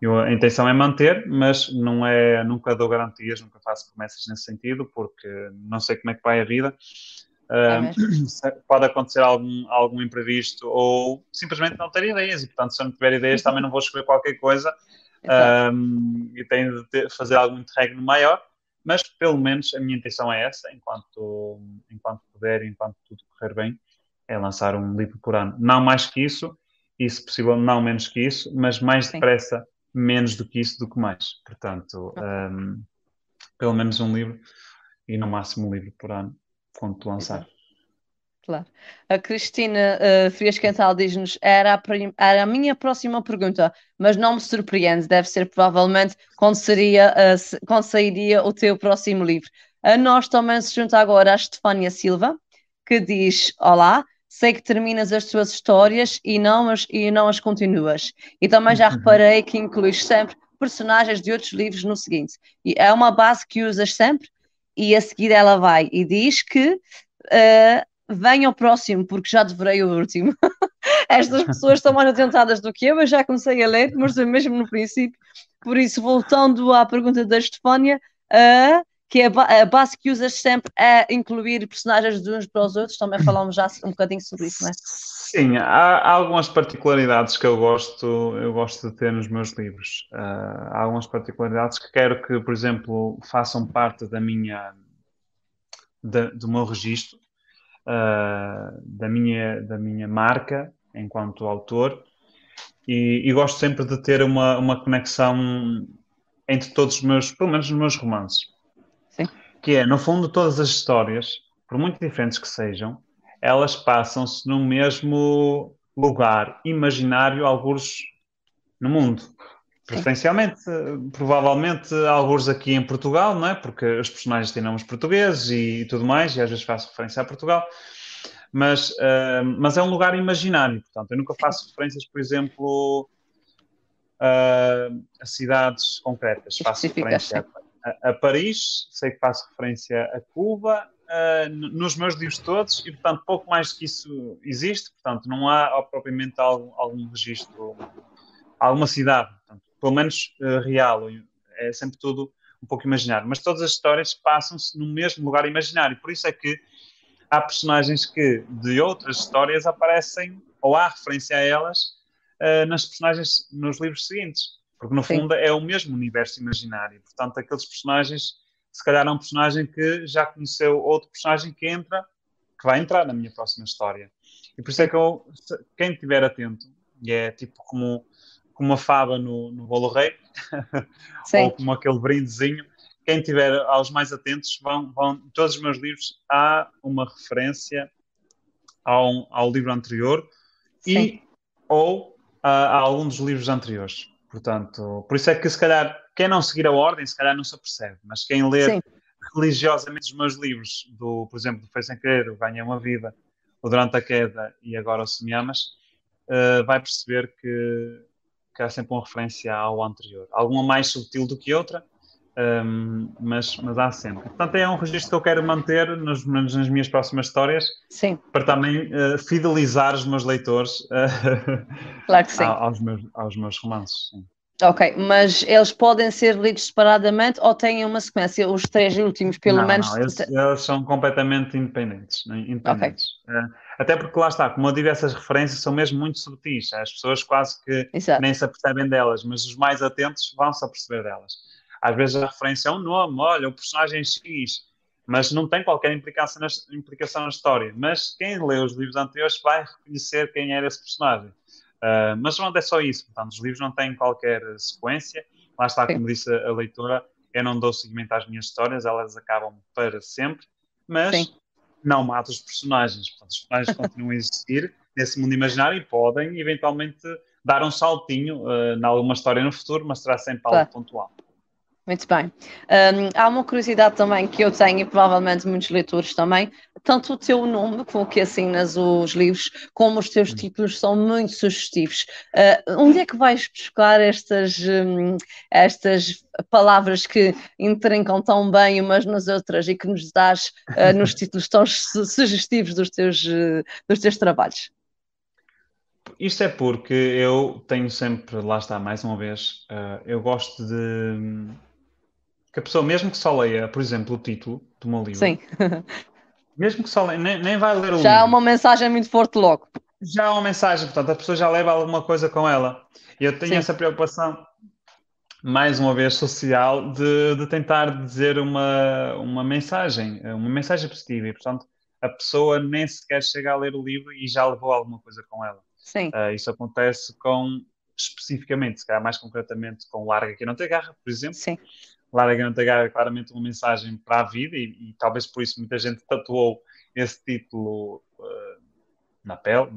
Eu, a intenção é manter, mas não é, nunca dou garantias, nunca faço promessas nesse sentido, porque não sei como é que vai a vida. Uh, pode acontecer algum, algum imprevisto ou simplesmente não ter ideias, e portanto, se eu não tiver ideias, também não vou escrever qualquer coisa um, e tenho de ter, fazer algum interregno maior. Mas pelo menos a minha intenção é essa, enquanto, enquanto puder, enquanto tudo correr bem, é lançar um livro por ano. Não mais que isso, e se possível, não menos que isso, mas mais Sim. depressa, menos do que isso, do que mais. Portanto, um, pelo menos um livro e no máximo um livro por ano quando lançar. Claro. A Cristina uh, Frias Quental diz-nos: era, a era a minha próxima pergunta, mas não me surpreende, deve ser provavelmente quando, seria, uh, quando sairia o teu próximo livro. A nós também se junta agora a Estefânia Silva, que diz: Olá, sei que terminas as tuas histórias e não as, e não as continuas. E também já uhum. reparei que incluís sempre personagens de outros livros no seguinte. E é uma base que usas sempre? e a seguir ela vai e diz que uh, venha ao próximo, porque já devorei o último. Estas pessoas estão mais atentadas do que eu, eu já comecei a ler, mas mesmo no princípio. Por isso, voltando à pergunta da Estefânia, uh, que é a base que usas sempre é incluir personagens de uns para os outros, também falamos já um bocadinho sobre isso, não é? Sim, há, há algumas particularidades que eu gosto, eu gosto de ter nos meus livros. Uh, há algumas particularidades que quero que, por exemplo, façam parte da minha, da, do meu registro, uh, da, minha, da minha marca enquanto autor, e, e, gosto sempre de ter uma, uma conexão entre todos os meus, pelo menos nos meus romances que é, no fundo, todas as histórias, por muito diferentes que sejam, elas passam-se no mesmo lugar imaginário, alguns no mundo. Preferencialmente, provavelmente, alguns aqui em Portugal, não é? Porque os personagens têm nomes portugueses e, tudo mais, e às vezes faço referência a Portugal. Mas, uh, mas é um lugar imaginário, portanto, eu nunca faço referências, por exemplo, uh, a cidades concretas. Faço referência a Paris, sei que faço referência a Cuba, uh, nos meus livros todos, e portanto pouco mais que isso existe, portanto não há propriamente algum, algum registro, alguma cidade, portanto, pelo menos uh, real, é sempre tudo um pouco imaginário, mas todas as histórias passam-se no mesmo lugar imaginário, por isso é que há personagens que de outras histórias aparecem, ou há referência a elas, uh, nas personagens nos livros seguintes. Porque no fundo Sim. é o mesmo universo imaginário. Portanto, aqueles personagens, se calhar é um personagem que já conheceu outro personagem que entra, que vai entrar na minha próxima história. E por isso é que eu, quem estiver atento, e é tipo como, como uma fava no, no bolo rei, ou como aquele brindezinho. Quem tiver aos mais atentos, vão, vão todos os meus livros há uma referência ao, ao livro anterior Sim. e ou a, a algum dos livros anteriores. Portanto, por isso é que se calhar quem não seguir a ordem, se calhar não se apercebe, mas quem ler Sim. religiosamente os meus livros, do, por exemplo, do Foi Sem Querer, o Ganha uma Vida, o Durante a Queda e agora o Se Me Amas, uh, vai perceber que, que há sempre uma referência ao anterior. Alguma mais sutil do que outra, um, mas, mas há sempre. Portanto, é um registro que eu quero manter nos, nas minhas próximas histórias sim. para também uh, fidelizar os meus leitores uh, claro aos, meus, aos meus romances. Sim. Ok, mas eles podem ser lidos separadamente ou têm uma sequência, os três últimos, pelo não, menos? Não, eles, eles, são completamente independentes. Né? independentes. Okay. Uh, até porque lá está, como eu digo, essas referências são mesmo muito subtis, as pessoas quase que Exato. nem se apercebem delas, mas os mais atentos vão se aperceber delas. Às vezes a referência é um nome, olha, o personagem X, mas não tem qualquer implicação na, implicação na história. Mas quem lê os livros anteriores vai reconhecer quem era esse personagem. Uh, mas não é só isso, portanto, os livros não têm qualquer sequência. Lá está, como disse a, a leitora, eu não dou seguimento às minhas histórias, elas acabam para sempre, mas Sim. não mato os personagens. Portanto, os personagens continuam a existir nesse mundo imaginário e podem eventualmente dar um saltinho uh, em alguma história no futuro, mas será sempre algo claro. pontual. Muito bem. Um, há uma curiosidade também que eu tenho, e provavelmente muitos leitores também, tanto o teu nome, com o que assinas os livros, como os teus hum. títulos são muito sugestivos. Uh, onde é que vais buscar estas, um, estas palavras que intrincam tão bem umas nas outras e que nos dás uh, nos títulos tão sugestivos dos teus, uh, dos teus trabalhos? Isto é porque eu tenho sempre, lá está, mais uma vez, eu gosto de que a pessoa, mesmo que só leia, por exemplo, o título do meu livro, Sim. mesmo que só leia, nem, nem vai ler o já livro. é uma mensagem muito forte logo. Já é uma mensagem, portanto, a pessoa já leva alguma coisa com ela. E eu tenho Sim. essa preocupação, mais uma vez, social, de, de tentar dizer uma, uma mensagem, uma mensagem positiva. E, portanto, a pessoa nem sequer chega a ler o livro e já levou alguma coisa com ela. Sim. Uh, isso acontece com, especificamente, se calhar mais concretamente, com Larga Que Não Tem Garra, por exemplo. Sim. Lara Gantagar é claramente uma mensagem para a vida e, e, talvez por isso muita gente tatuou esse título uh, na pele,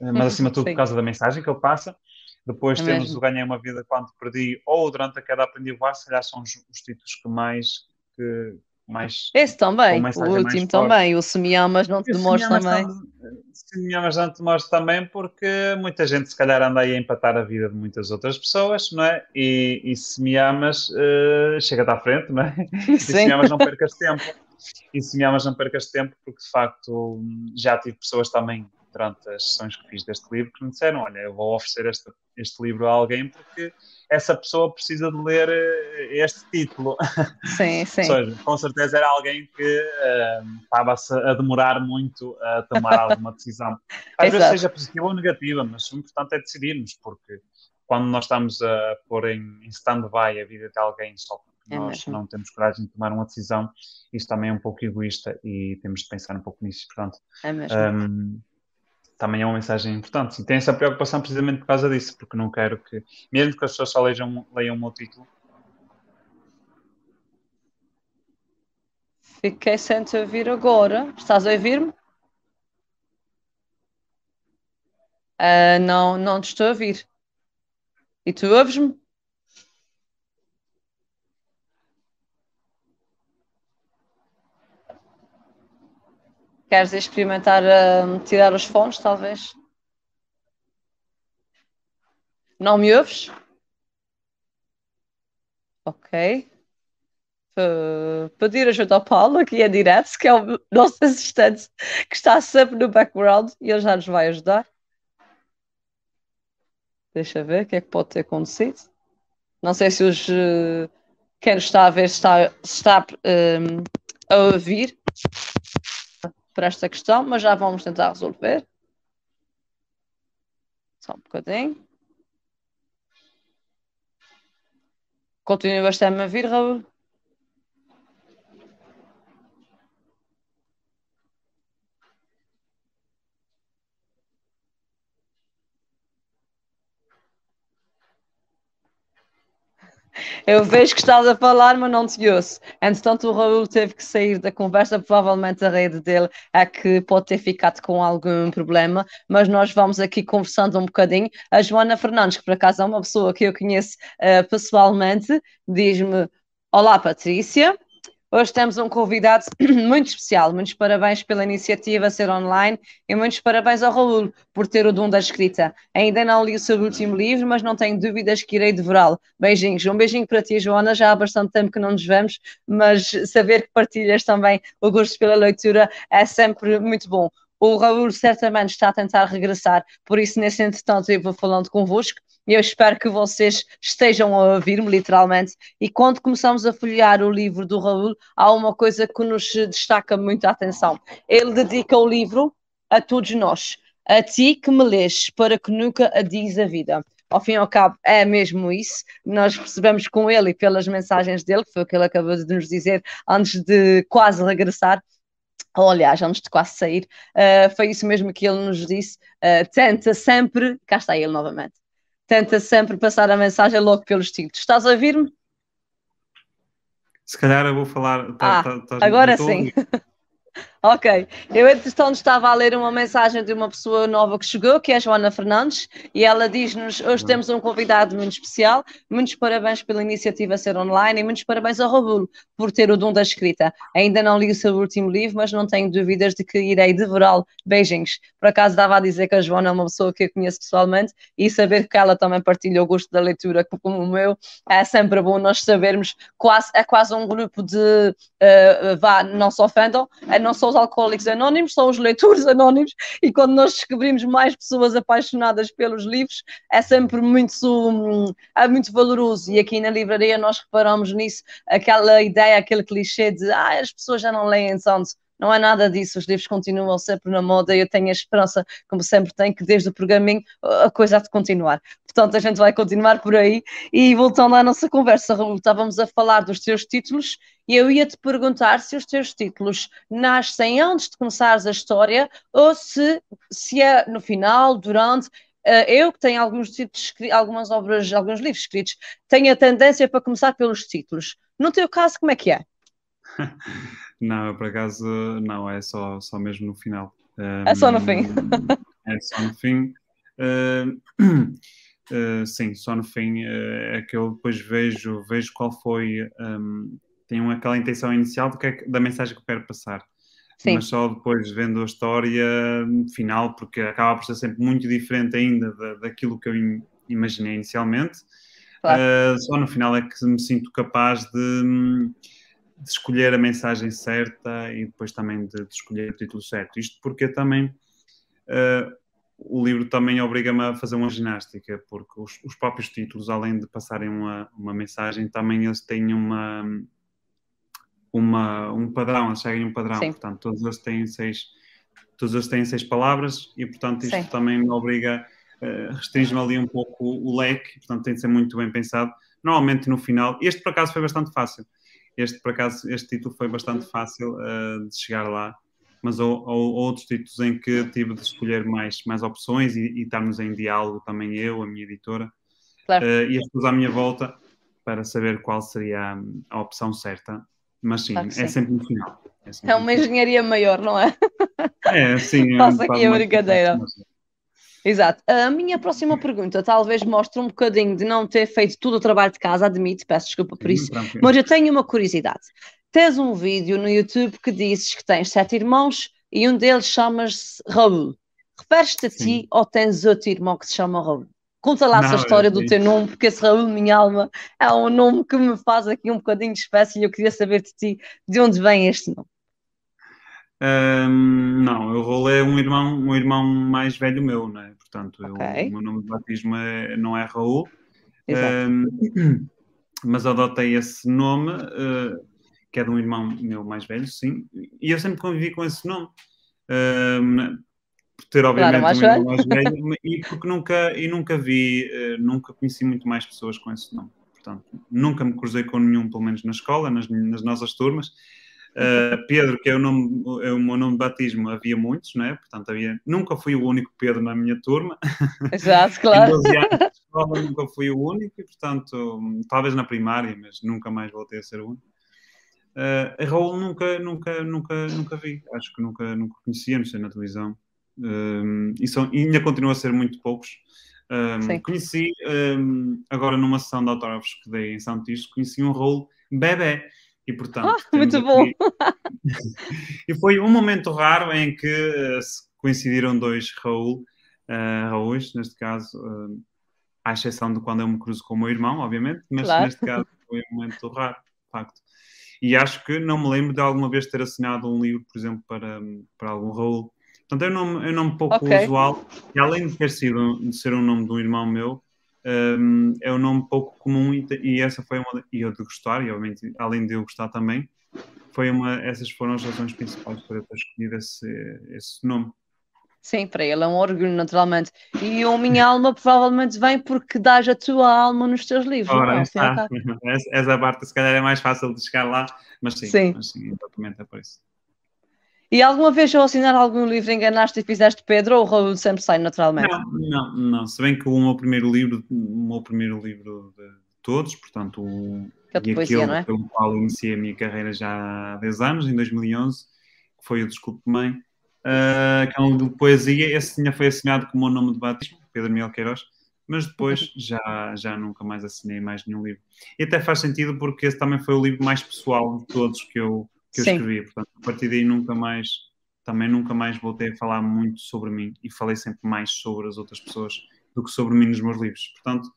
é? mas acima de tudo por causa da mensagem que ele passa. Depois é temos mesmo. o Ganhei uma Vida Quando Perdi ou Durante a Queda Aprendi a Voar, se calhar são os, os títulos que mais, que, mais. Esse também, o último também, o Se Me Amas Não Te Demores também. Se Me Amas Não Te Demores também, porque muita gente se calhar anda aí a empatar a vida de muitas outras pessoas, não é? E, e Se Me Amas, uh, chega-te à frente, não é? E Se Me Amas não percas tempo. E Se Me Amas não percas tempo, porque de facto já tive pessoas também durante as sessões que fiz deste livro que me disseram: Olha, eu vou oferecer este, este livro a alguém porque essa pessoa precisa de ler eh, este título. Sim, sim. seja, com certeza era alguém que uh, estava a demorar muito a tomar alguma decisão. Às vezes seja positiva ou negativa, mas o importante é decidirmos, porque quando nós estamos a pôr em, em stand-by a vida de alguém só porque é nós mesmo. não temos coragem de tomar uma decisão, isso também é um pouco egoísta e temos de pensar um pouco nisso. Portanto, é mesmo. Um, também é uma mensagem importante. E tenho essa preocupação precisamente por causa disso, porque não quero que, mesmo que as pessoas só leiam, leiam o meu título. Fiquei sem te ouvir agora. Estás a ouvir-me? Uh, não, não te estou a ouvir. E tu ouves-me? Queres experimentar uh, tirar os fones, talvez? Não me ouves? Ok. Uh, pedir ajuda ao Paulo, aqui é direto, que é o nosso assistente que está sempre no background e ele já nos vai ajudar. Deixa ver o que é que pode ter acontecido. Não sei se os, uh, quem está a ver está, está um, a ouvir para esta questão, mas já vamos tentar resolver. Só um bocadinho. Continua bastante a vir, Raul. Eu vejo que estás a falar, mas não te ouço. Entretanto, o Raul teve que sair da conversa, provavelmente a rede dele é que pode ter ficado com algum problema, mas nós vamos aqui conversando um bocadinho. A Joana Fernandes, que por acaso é uma pessoa que eu conheço uh, pessoalmente, diz-me: Olá, Patrícia. Hoje temos um convidado muito especial. Muitos parabéns pela iniciativa ser online e muitos parabéns ao Raul por ter o dom da escrita. Ainda não li o seu último livro, mas não tenho dúvidas que irei devorá-lo. Beijinhos. Um beijinho para ti, Joana. Já há bastante tempo que não nos vemos, mas saber que partilhas também o gosto pela leitura é sempre muito bom. O Raul certamente está a tentar regressar, por isso, nesse entretanto, eu vou falando convosco eu espero que vocês estejam a ouvir-me, literalmente. E quando começamos a folhear o livro do Raul, há uma coisa que nos destaca muito a atenção. Ele dedica o livro a todos nós, a ti que me lês, para que nunca adies a vida. Ao fim e ao cabo, é mesmo isso. Nós percebemos com ele e pelas mensagens dele, que foi o que ele acabou de nos dizer antes de quase regressar, aliás, antes de quase sair, uh, foi isso mesmo que ele nos disse. Uh, tenta sempre, cá está ele novamente, tenta sempre passar a mensagem logo pelos títulos. Estás a ouvir-me? Se calhar eu vou falar. Tá, ah, tá, tá, agora sim. Ok, eu entretanto estava a ler uma mensagem de uma pessoa nova que chegou, que é a Joana Fernandes, e ela diz-nos: hoje temos um convidado muito especial. Muitos parabéns pela iniciativa ser online e muitos parabéns ao Robulo por ter o dom da escrita. Ainda não li o seu último livro, mas não tenho dúvidas de que irei devorá-lo. Beijinhos. Por acaso dava a dizer que a Joana é uma pessoa que eu conheço pessoalmente e saber que ela também partilha o gosto da leitura como o meu é sempre bom nós sabermos. Quase, é quase um grupo de uh, vá, não se ofendam, é não só os alcoólicos anónimos, são os leitores anónimos, e quando nós descobrimos mais pessoas apaixonadas pelos livros, é sempre muito, hum, é muito valoroso. E aqui na livraria nós reparamos nisso, aquela ideia, aquele clichê de ah, as pessoas já não leem tanto. Não é nada disso, os livros continuam sempre na moda e eu tenho a esperança, como sempre tenho, que desde o pergaminho a coisa há de continuar. Portanto, a gente vai continuar por aí. E voltando à nossa conversa, Raul, estávamos a falar dos teus títulos e eu ia te perguntar se os teus títulos nascem antes de começares a história ou se, se é no final, durante. Uh, eu que tenho alguns títulos, algumas obras, alguns livros escritos, tenho a tendência para começar pelos títulos. No teu caso, como é que é? Não, por acaso não, é só, só mesmo no final. Um, é só no fim. é só no fim. Uh, uh, sim, só no fim uh, é que eu depois vejo, vejo qual foi. Um, tenho aquela intenção inicial do que é, da mensagem que eu quero passar. Sim. Mas só depois vendo a história final, porque acaba por ser sempre muito diferente ainda da, daquilo que eu imaginei inicialmente. Claro. só no final é que me sinto capaz de de escolher a mensagem certa e depois também de, de escolher o título certo. Isto porque também uh, o livro também obriga-me a fazer uma ginástica, porque os, os, próprios títulos, além de passarem uma, uma mensagem, também eles têm uma, uma, um padrão, eles seguem um padrão. Sim. Portanto, todos eles têm seis, todos eles têm seis palavras e, portanto, isto Sim. também me obriga, uh, restringe-me ali um pouco o, o leque, portanto, tem de ser muito bem pensado. Normalmente no final, este por acaso foi bastante fácil este, por acaso, este título foi bastante fácil uh, de chegar lá, mas houve outros títulos em que tive de escolher mais, mais opções e, e estarmos em diálogo também eu, a minha editora, claro. uh, e as pessoas à minha volta para saber qual seria a, a opção certa. Mas sim, claro é sim. sempre no final. É, é uma engenharia maior, não é? É, sim. Faço aqui a brincadeira. Exato. A minha próxima pergunta talvez mostre um bocadinho de não ter feito todo o trabalho de casa, admito, peço desculpa por isso, mas eu tenho uma curiosidade. Tens um vídeo no YouTube que dizes que tens sete irmãos e um deles chamas-se Raul. Referes-te a ti ou tens outro irmão que se chama Raul? Conta lá essa história do teu nome, porque esse Raul, minha alma, é um nome que me faz aqui um bocadinho de espécie e eu queria saber de ti de onde vem este nome. Um, não, eu rolei um irmão, um irmão mais velho meu, né? Portanto, okay. eu, o meu nome de batismo é, não é Raul, um, mas adotei esse nome, uh, que é de um irmão meu mais velho, sim, e eu sempre convivi com esse nome. Um, por ter obviamente claro, um irmão mais velho e porque nunca, e nunca vi, uh, nunca conheci muito mais pessoas com esse nome. Portanto, nunca me cruzei com nenhum, pelo menos na escola, nas, nas nossas turmas. Uh, Pedro, que é o, nome, é o meu nome de batismo, havia muitos, né? portanto havia, nunca fui o único Pedro na minha turma. Exato, claro. em, 12 anos, escola nunca fui o único e, portanto, talvez na primária, mas nunca mais voltei a ser o único. Uh, Raul nunca, nunca, nunca, nunca vi. Acho que nunca, nunca conhecia, não sei, na televisão. Um, e, são, e ainda continua a ser muito poucos. Um, conheci, um, agora numa sessão de autógrafos que dei em São Tirso, conheci um Raul bebê. E, portanto, oh, muito aqui... bom! e foi um momento raro em que uh, coincidiram dois Raul, uh, neste caso, uh, à exceção de quando eu me cruzo com o meu irmão, obviamente, mas claro. neste caso foi um momento raro, de facto. E acho que não me lembro de alguma vez ter assinado um livro, por exemplo, para, para algum Raul. Portanto, é um nome, é um nome pouco okay. usual, e além de ter sido de ser um nome de um irmão meu, um, é um nome pouco comum e, e, essa foi uma e eu de gostar e obviamente além de eu gostar também foi uma essas foram as razões principais para eu ter escolhido esse, esse nome Sim, para ele é um orgulho, naturalmente. E o Minha Alma provavelmente vem porque dás a tua alma nos teus livros. Ora, não, está. Essa parte, se calhar, é mais fácil de chegar lá, mas sim, sim. Mas sim exatamente é por isso. E alguma vez ao assinar algum livro enganaste e fizeste Pedro ou o Raul sempre sai naturalmente? Não, não, não. Se bem que o meu primeiro livro, o meu primeiro livro de todos, portanto, o, e poesia, aquele é? pelo qual iniciei a minha carreira já há 10 anos, em 2011, que foi o Desculpe Mãe, uh, que é um de poesia. Esse tinha foi assinado com o meu nome de batismo, Pedro Miguel Queiroz, mas depois já, já nunca mais assinei mais nenhum livro. E até faz sentido porque esse também foi o livro mais pessoal de todos que eu, que eu escrevi. Portanto, a partir daí nunca mais, também nunca mais voltei a falar muito sobre mim e falei sempre mais sobre as outras pessoas do que sobre mim nos meus livros. Portanto,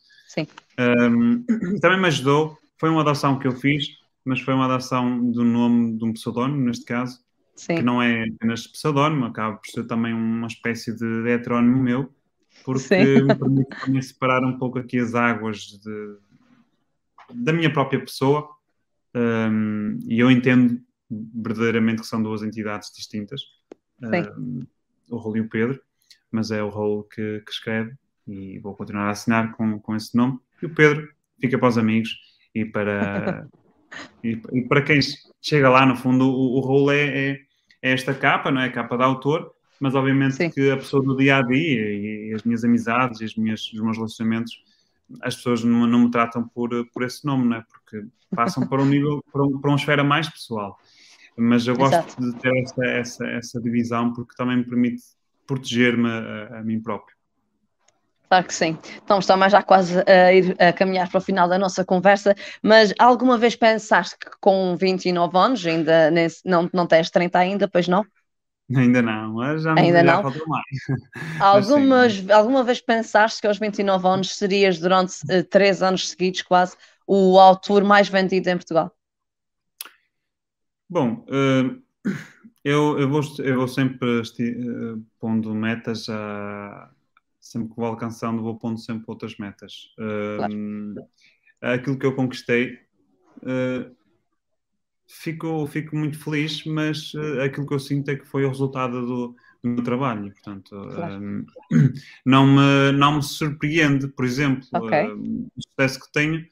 um, também me ajudou. Foi uma adoção que eu fiz, mas foi uma adoção do nome de um pseudónimo, neste caso, Sim. que não é apenas pseudónimo, acaba por ser também uma espécie de heterónimo meu, porque Sim. me permite também separar um pouco aqui as águas de, da minha própria pessoa. Um, e eu entendo verdadeiramente que são duas entidades distintas, um, o Raul e o Pedro, mas é o Raul que, que, escreve e vou continuar a assinar com, com esse nome. E o Pedro fica para os amigos e para, e, e, para quem chega lá, no fundo, o, o Raul é, é, é, esta capa, não é? A capa da autor, mas obviamente Sim. que a pessoa do dia a dia e, e as minhas amizades e as minhas, os meus relacionamentos as pessoas não, não, me tratam por, por esse nome, não é? Porque passam para um nível, para, um, para uma esfera mais pessoal. Mas eu gosto Exato. de ter essa, essa, essa divisão porque também me permite proteger-me a, a mim próprio. Claro que sim. Então estamos já quase a ir a caminhar para o final da nossa conversa, mas alguma vez pensaste que com 29 anos, ainda nem, não, não tens 30 ainda, pois não? Ainda não, mas já ainda não. mais. Algumas, alguma vez pensaste que aos 29 anos serias durante uh, 3 anos seguidos quase o autor mais vendido em Portugal? Bom, uh, eu, eu, vou, eu vou sempre uh, pondo metas a. Sempre que vou alcançando, vou pondo sempre outras metas. Claro. Aquilo que eu conquistei, fico, fico muito feliz, mas aquilo que eu sinto é que foi o resultado do, do meu trabalho. Portanto, claro. não, me, não me surpreende, por exemplo, okay. o sucesso que tenho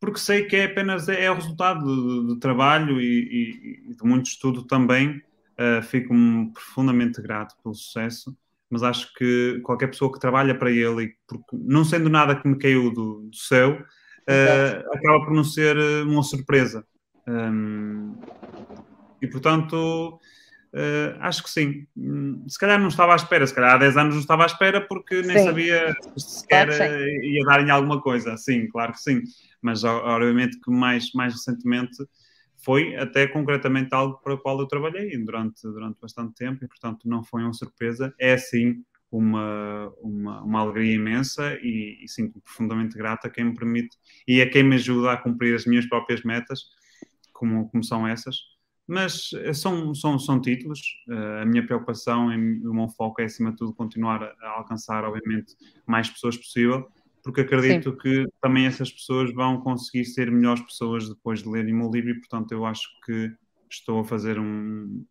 porque sei que é apenas é, é o resultado de, de trabalho e, e, de muito estudo também. Uh, Fico-me profundamente grato pelo sucesso, mas acho que qualquer pessoa que trabalha para ele, porque não sendo nada que me caiu do, do céu, uh, acaba por não ser ah, uma surpresa. Um, e portanto, Uh, acho que sim. Hum, se calhar não estava à espera, se calhar há 10 anos não estava à espera porque nem sim. sabia se sequer claro ia dar em alguma coisa. Sim, claro que sim mas obviamente que mais, mais recentemente foi até concretamente algo para o qual eu trabalhei durante, durante bastante tempo e, portanto, não foi uma surpresa. É, sim, uma, uma, uma alegria imensa e, e sinto-me profundamente grato a quem me permite e a quem me ajuda a cumprir as minhas próprias metas, como, como são essas. Mas eh, são, são, são títulos. Uh, a minha preocupação e o meu foco é, acima de tudo, continuar a, a alcançar, obviamente, mais pessoas possível porque acredito Sim. que também essas pessoas vão conseguir ser melhores pessoas depois de lerem o meu livro e, portanto, eu acho que estou a fazer um,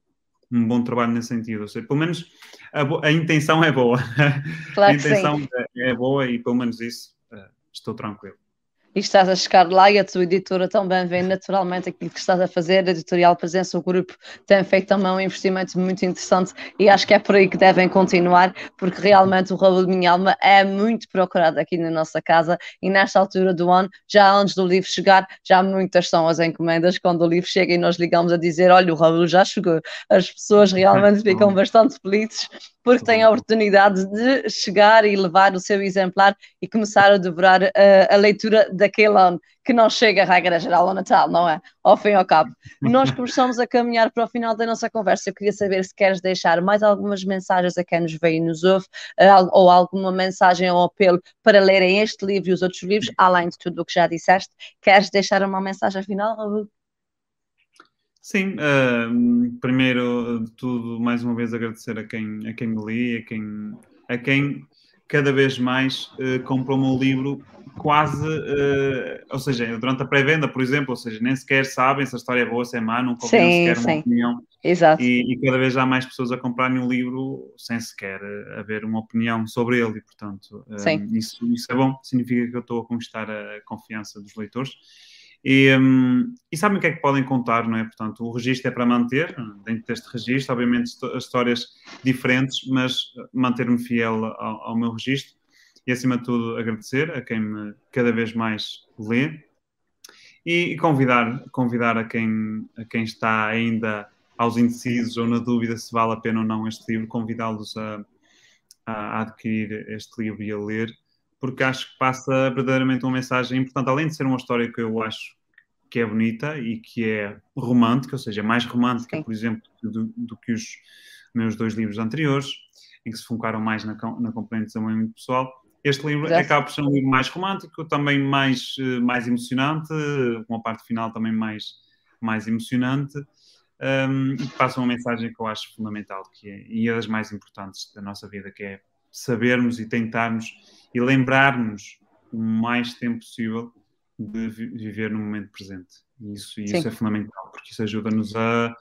um bom trabalho nesse sentido. Ou seja, pelo menos a, a intenção é boa. Claro a intenção é, é, boa e, pelo menos, isso uh, estou tranquilo. E estás a chegar lá e a tua editora também vê naturalmente aquilo que estás a fazer, a editorial Presença, o grupo tem feito também um investimento muito interessante e acho que é por aí que devem continuar, porque realmente o Raul de Minha Alma é muito procurado aqui na nossa casa e nesta altura do ano, já antes do livro chegar, já muitas são as encomendas. Quando o livro chega e nós ligamos a dizer, olha, o Raul já chegou. As pessoas realmente ficam bastante felizes porque têm a oportunidade de chegar e levar o seu exemplar e começar a devorar uh, a leitura daquele ano, que não chega, a regra geral, ao Natal, não é? Ao fim e ao cabo. Nós começamos a caminhar para o final da nossa conversa. Eu queria saber se queres deixar mais algumas mensagens a quem nos vê e nos ouve, uh, ou alguma mensagem ou apelo para lerem este livro e os outros livros, além de tudo o que já disseste. Queres deixar uma mensagem final? Sim, uh, primeiro de tudo, mais uma vez agradecer a quem, a quem me li, a quem, a quem cada vez mais uh, comprou o meu livro quase, uh, ou seja, durante a pré-venda, por exemplo, ou seja, nem sequer sabem se a história é boa, se é má, não ouviram sequer sim. uma opinião. Exato. E, e, cada vez há mais pessoas a comprarem um livro sem sequer haver uma opinião sobre ele, e portanto, isso, isso é bom, significa que eu estou a conquistar a confiança dos leitores. E, um, e, sabem o que é que podem contar, não é? Portanto, o registro é para manter, dentro deste registro, obviamente histórias diferentes, mas manter-me fiel ao, ao, meu registro. E, acima de tudo, agradecer a quem me cada vez mais lê. E, e convidar, convidar a, quem, a quem está ainda aos indecisos ou na dúvida se vale a pena ou não este livro, convidá-los a, a adquirir este livro e a ler porque acho que passa verdadeiramente uma mensagem importante, além de ser uma história que eu acho que é bonita e que é romântica, ou seja, mais romântica, Sim. por exemplo, do, do, que os meus dois livros anteriores, em que se focaram mais na, na componente muito pessoal. Este livro Já. acaba por ser um livro mais romântico, também mais, eh, mais emocionante, com a parte final também mais, mais emocionante, um, e que passa uma mensagem que eu acho fundamental, que é, e é das mais importantes da nossa vida, que é sabermos e tentarmos e lembrarmos o mais tempo possível de viver no momento presente. E isso, isso é fundamental, porque isso ajuda-nos a,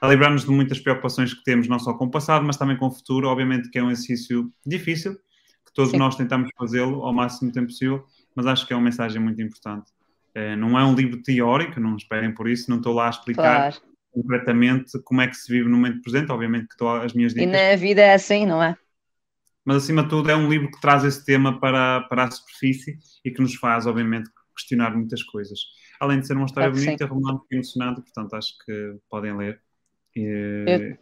a livrar-nos de muitas preocupações que temos, não só com o passado, mas também com o futuro. Obviamente que é um exercício difícil, que todos Sim. nós tentamos fazê-lo ao máximo tempo possível, mas acho que é uma mensagem muito importante. É, não é um livro teórico, não esperem por isso, não estou lá a explicar claro. completamente como é que se vive no momento presente, obviamente que estou as minhas dicas. E na vida é assim, não é? Mas acima de tudo é um livro que traz esse tema para, para a superfície e que nos faz, obviamente, questionar muitas coisas. Além de ser uma história claro bonita, romântica e emocionante, portanto acho que podem ler. E, eu,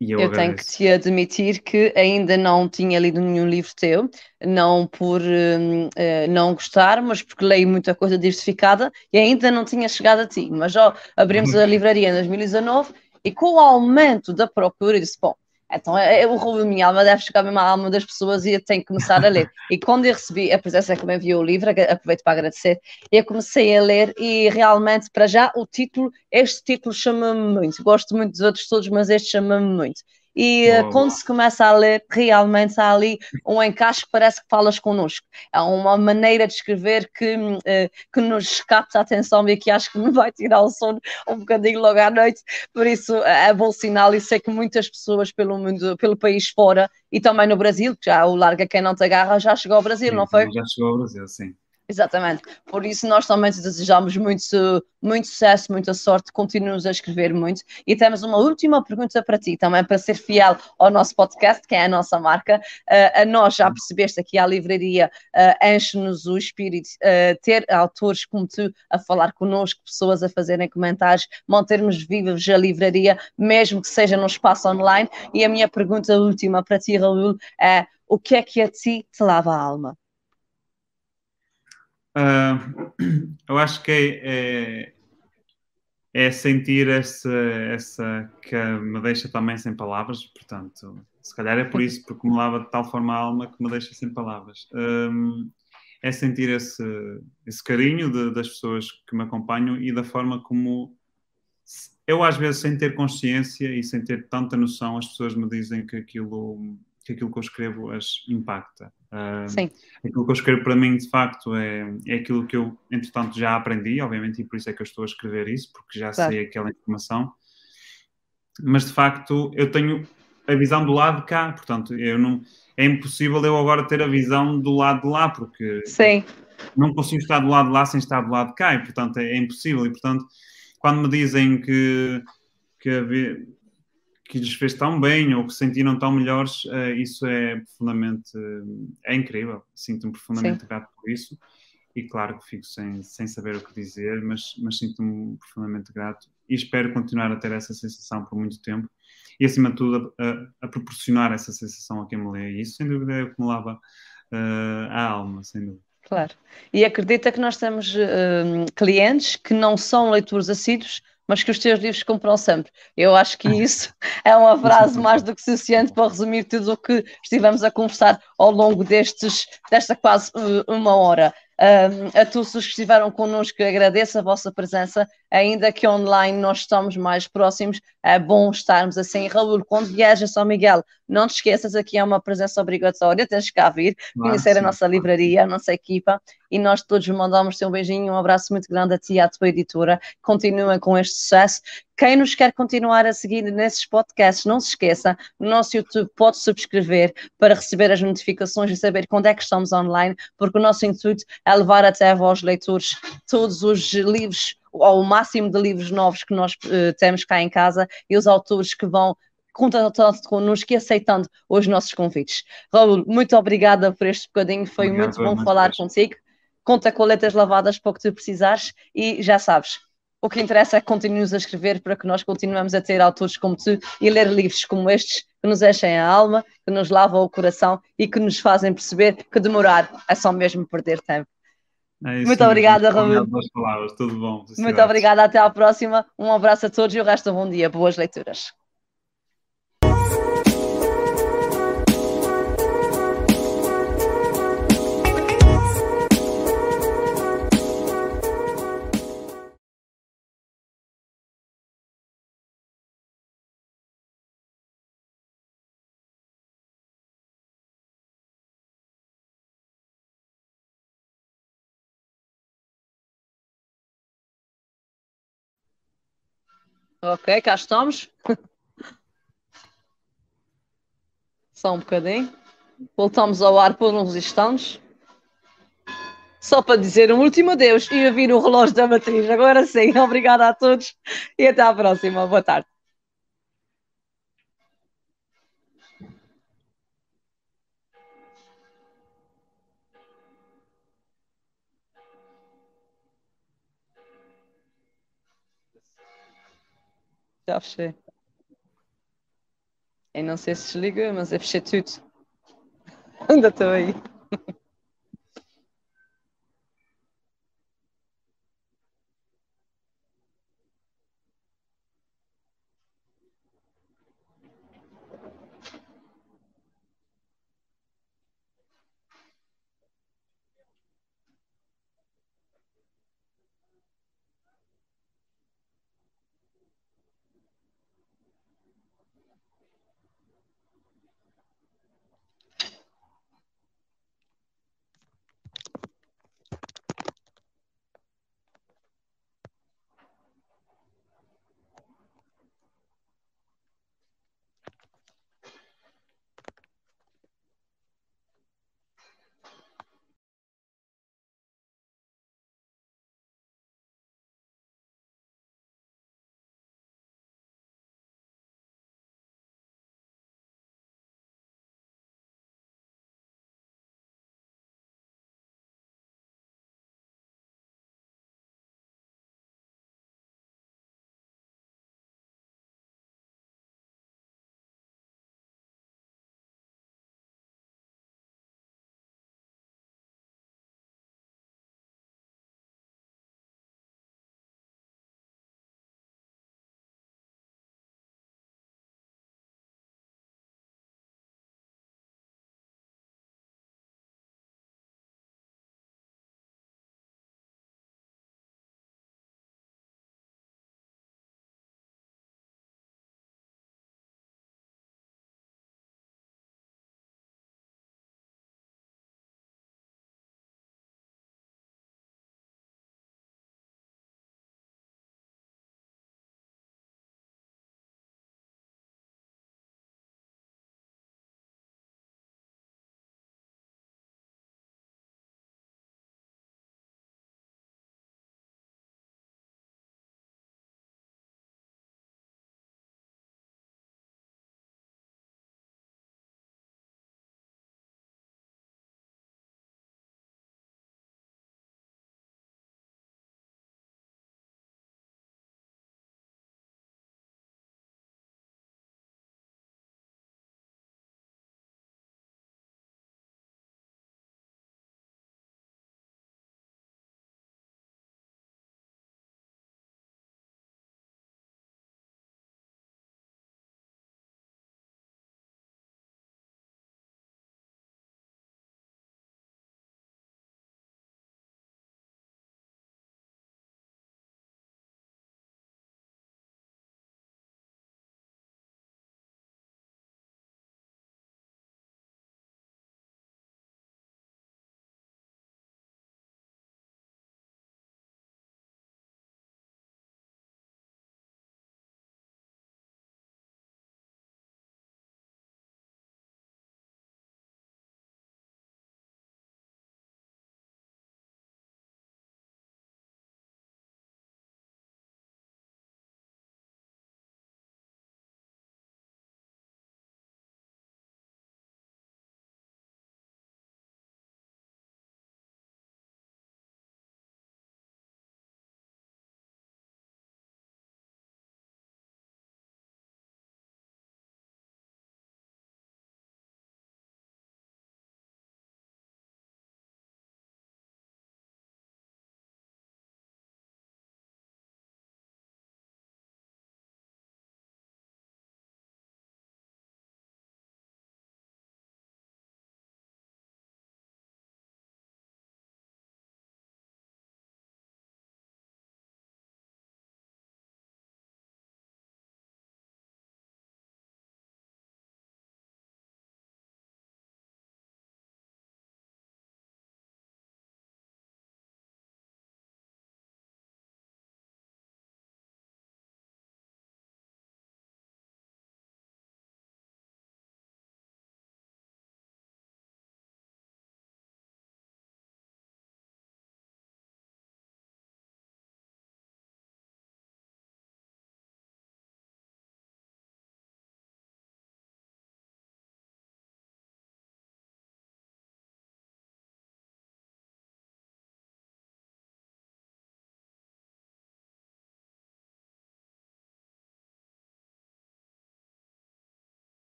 e eu, eu tenho que te admitir que ainda não tinha lido nenhum livro teu, não por uh, não gostar, mas porque leio muita coisa diversificada e ainda não tinha chegado a ti. Mas já abrimos a livraria em 2019 e com o aumento da procura, disse: bom, então é, é, o roubo da minha alma deve chegar mesmo à alma das pessoas e eu tenho que começar a ler. E quando eu recebi a presença que me enviou o livro, aproveito para agradecer, eu comecei a ler e realmente, para já, o título, este título chama-me muito. Gosto muito dos outros todos, mas este chama-me muito e uh, quando se começa a ler, realmente há ali um encaixe que parece que falas connosco. É uma maneira de escrever que, uh, que nos capta a atenção e que acho que me vai tirar o sono um bocadinho logo à noite. Por isso é bom sinal e sei que muitas pessoas pelo mundo, pelo país fora e também no Brasil, que já o Larga Quem Não Te Agarra já chegou ao Brasil, sim, não foi? Já chegou ao Brasil, sim. Exatamente. Por isso nós também desejamos muito, muito sucesso, muita sorte, continuamos a escrever muito. E temos uma última pergunta para ti, também para ser fiel ao nosso podcast, que é a nossa marca. Uh, a nós já percebeste aqui a livraria uh, enche-nos o espírito, uh, ter autores como tu a falar connosco, pessoas a fazerem comentários, mantermos vivos a livraria, mesmo que seja no espaço online. E a minha pergunta última para ti, Raul, é o que é que a ti te lava a alma? Uh, eu acho que é, é, é, sentir essa, essa que me deixa também sem palavras, portanto, se calhar é por isso, porque me lava de tal forma a alma que me deixa sem palavras. É sentir esse, esse carinho de, das pessoas que me acompanham e da forma como eu, às vezes, sem ter consciência e sem ter tanta noção, as pessoas me dizem que aquilo que aquilo que eu escrevo as impacta. Uh, Sim. Aquilo que eu escrevo para mim, de facto, é, é aquilo que eu, entretanto, já aprendi, obviamente, e por isso é que eu estou a escrever isso, porque já claro. sei aquela informação. Mas, de facto, eu tenho a visão do lado de cá, portanto, eu não, é impossível eu agora ter a visão do lado de lá, porque Sim. não consigo estar do lado de lá sem estar do lado de cá, e portanto é, é impossível. E portanto, quando me dizem que, que, que lhes fez tão bem ou que se sentiram tão melhores, uh, isso é profundamente é incrível. Sinto-me profundamente Sim. grato por isso. E claro que fico sem, sem saber o que dizer, mas, mas sinto-me profundamente grato e espero continuar a ter essa sensação por muito tempo e, acima de tudo, a, a proporcionar essa sensação a quem me lê. E isso, sem dúvida, é o que me lava uh, a alma, sem dúvida. Claro. E acredita que nós temos uh, clientes que não são leitores assíduos, mas que os teus livros compram sempre. Eu acho que isso é uma frase mais do que suficiente para resumir tudo o que estivemos a conversar ao longo destes, desta quase uh, uma hora. Um, a todos os que estiveram connosco, agradeço a vossa presença, ainda que online nós estamos mais próximos, é bom estarmos assim. Raul, quando viajas a São Miguel, não te esqueças, aqui é uma presença obrigatória, tens que cá vir, conhecer a nossa livraria, a nossa equipa, e nós todos mandamos te um beijinho, um abraço muito grande a ti e à tua editora, continuem com este sucesso. Quem nos quer continuar a seguir nesses podcasts, não se esqueça, no nosso YouTube pode subscrever para receber as notificações e saber quando é que estamos online, porque o nosso intuito é levar até a vós, leitores, todos os livros, ou o máximo de livros novos que nós uh, temos cá em casa e os autores que vão contatando connosco e aceitando os nossos convites. Raul, muito obrigada por este bocadinho, foi Obrigado, muito bom falar contigo. Conta com letras lavadas para o que tu precisares e já sabes, o que interessa é que continues a escrever para que nós continuemos a ter autores como tu e ler livros como estes que nos enchem a alma, que nos lavam o coração e que nos fazem perceber que demorar é só mesmo perder tempo. É Muito obrigada, Raul. Tudo bom. Muito obrigada, até à próxima. Um abraço a todos e o resto um bom dia. Boas leituras. Ok, cá estamos. Só um bocadinho. Voltamos ao ar por uns instantes. Só para dizer um último adeus e ouvir o relógio da matriz. Agora sim, obrigada a todos e até à próxima. Boa tarde. Já fechei. Eu não sei se desliga, mas eu fechei tudo. Ainda estou aí.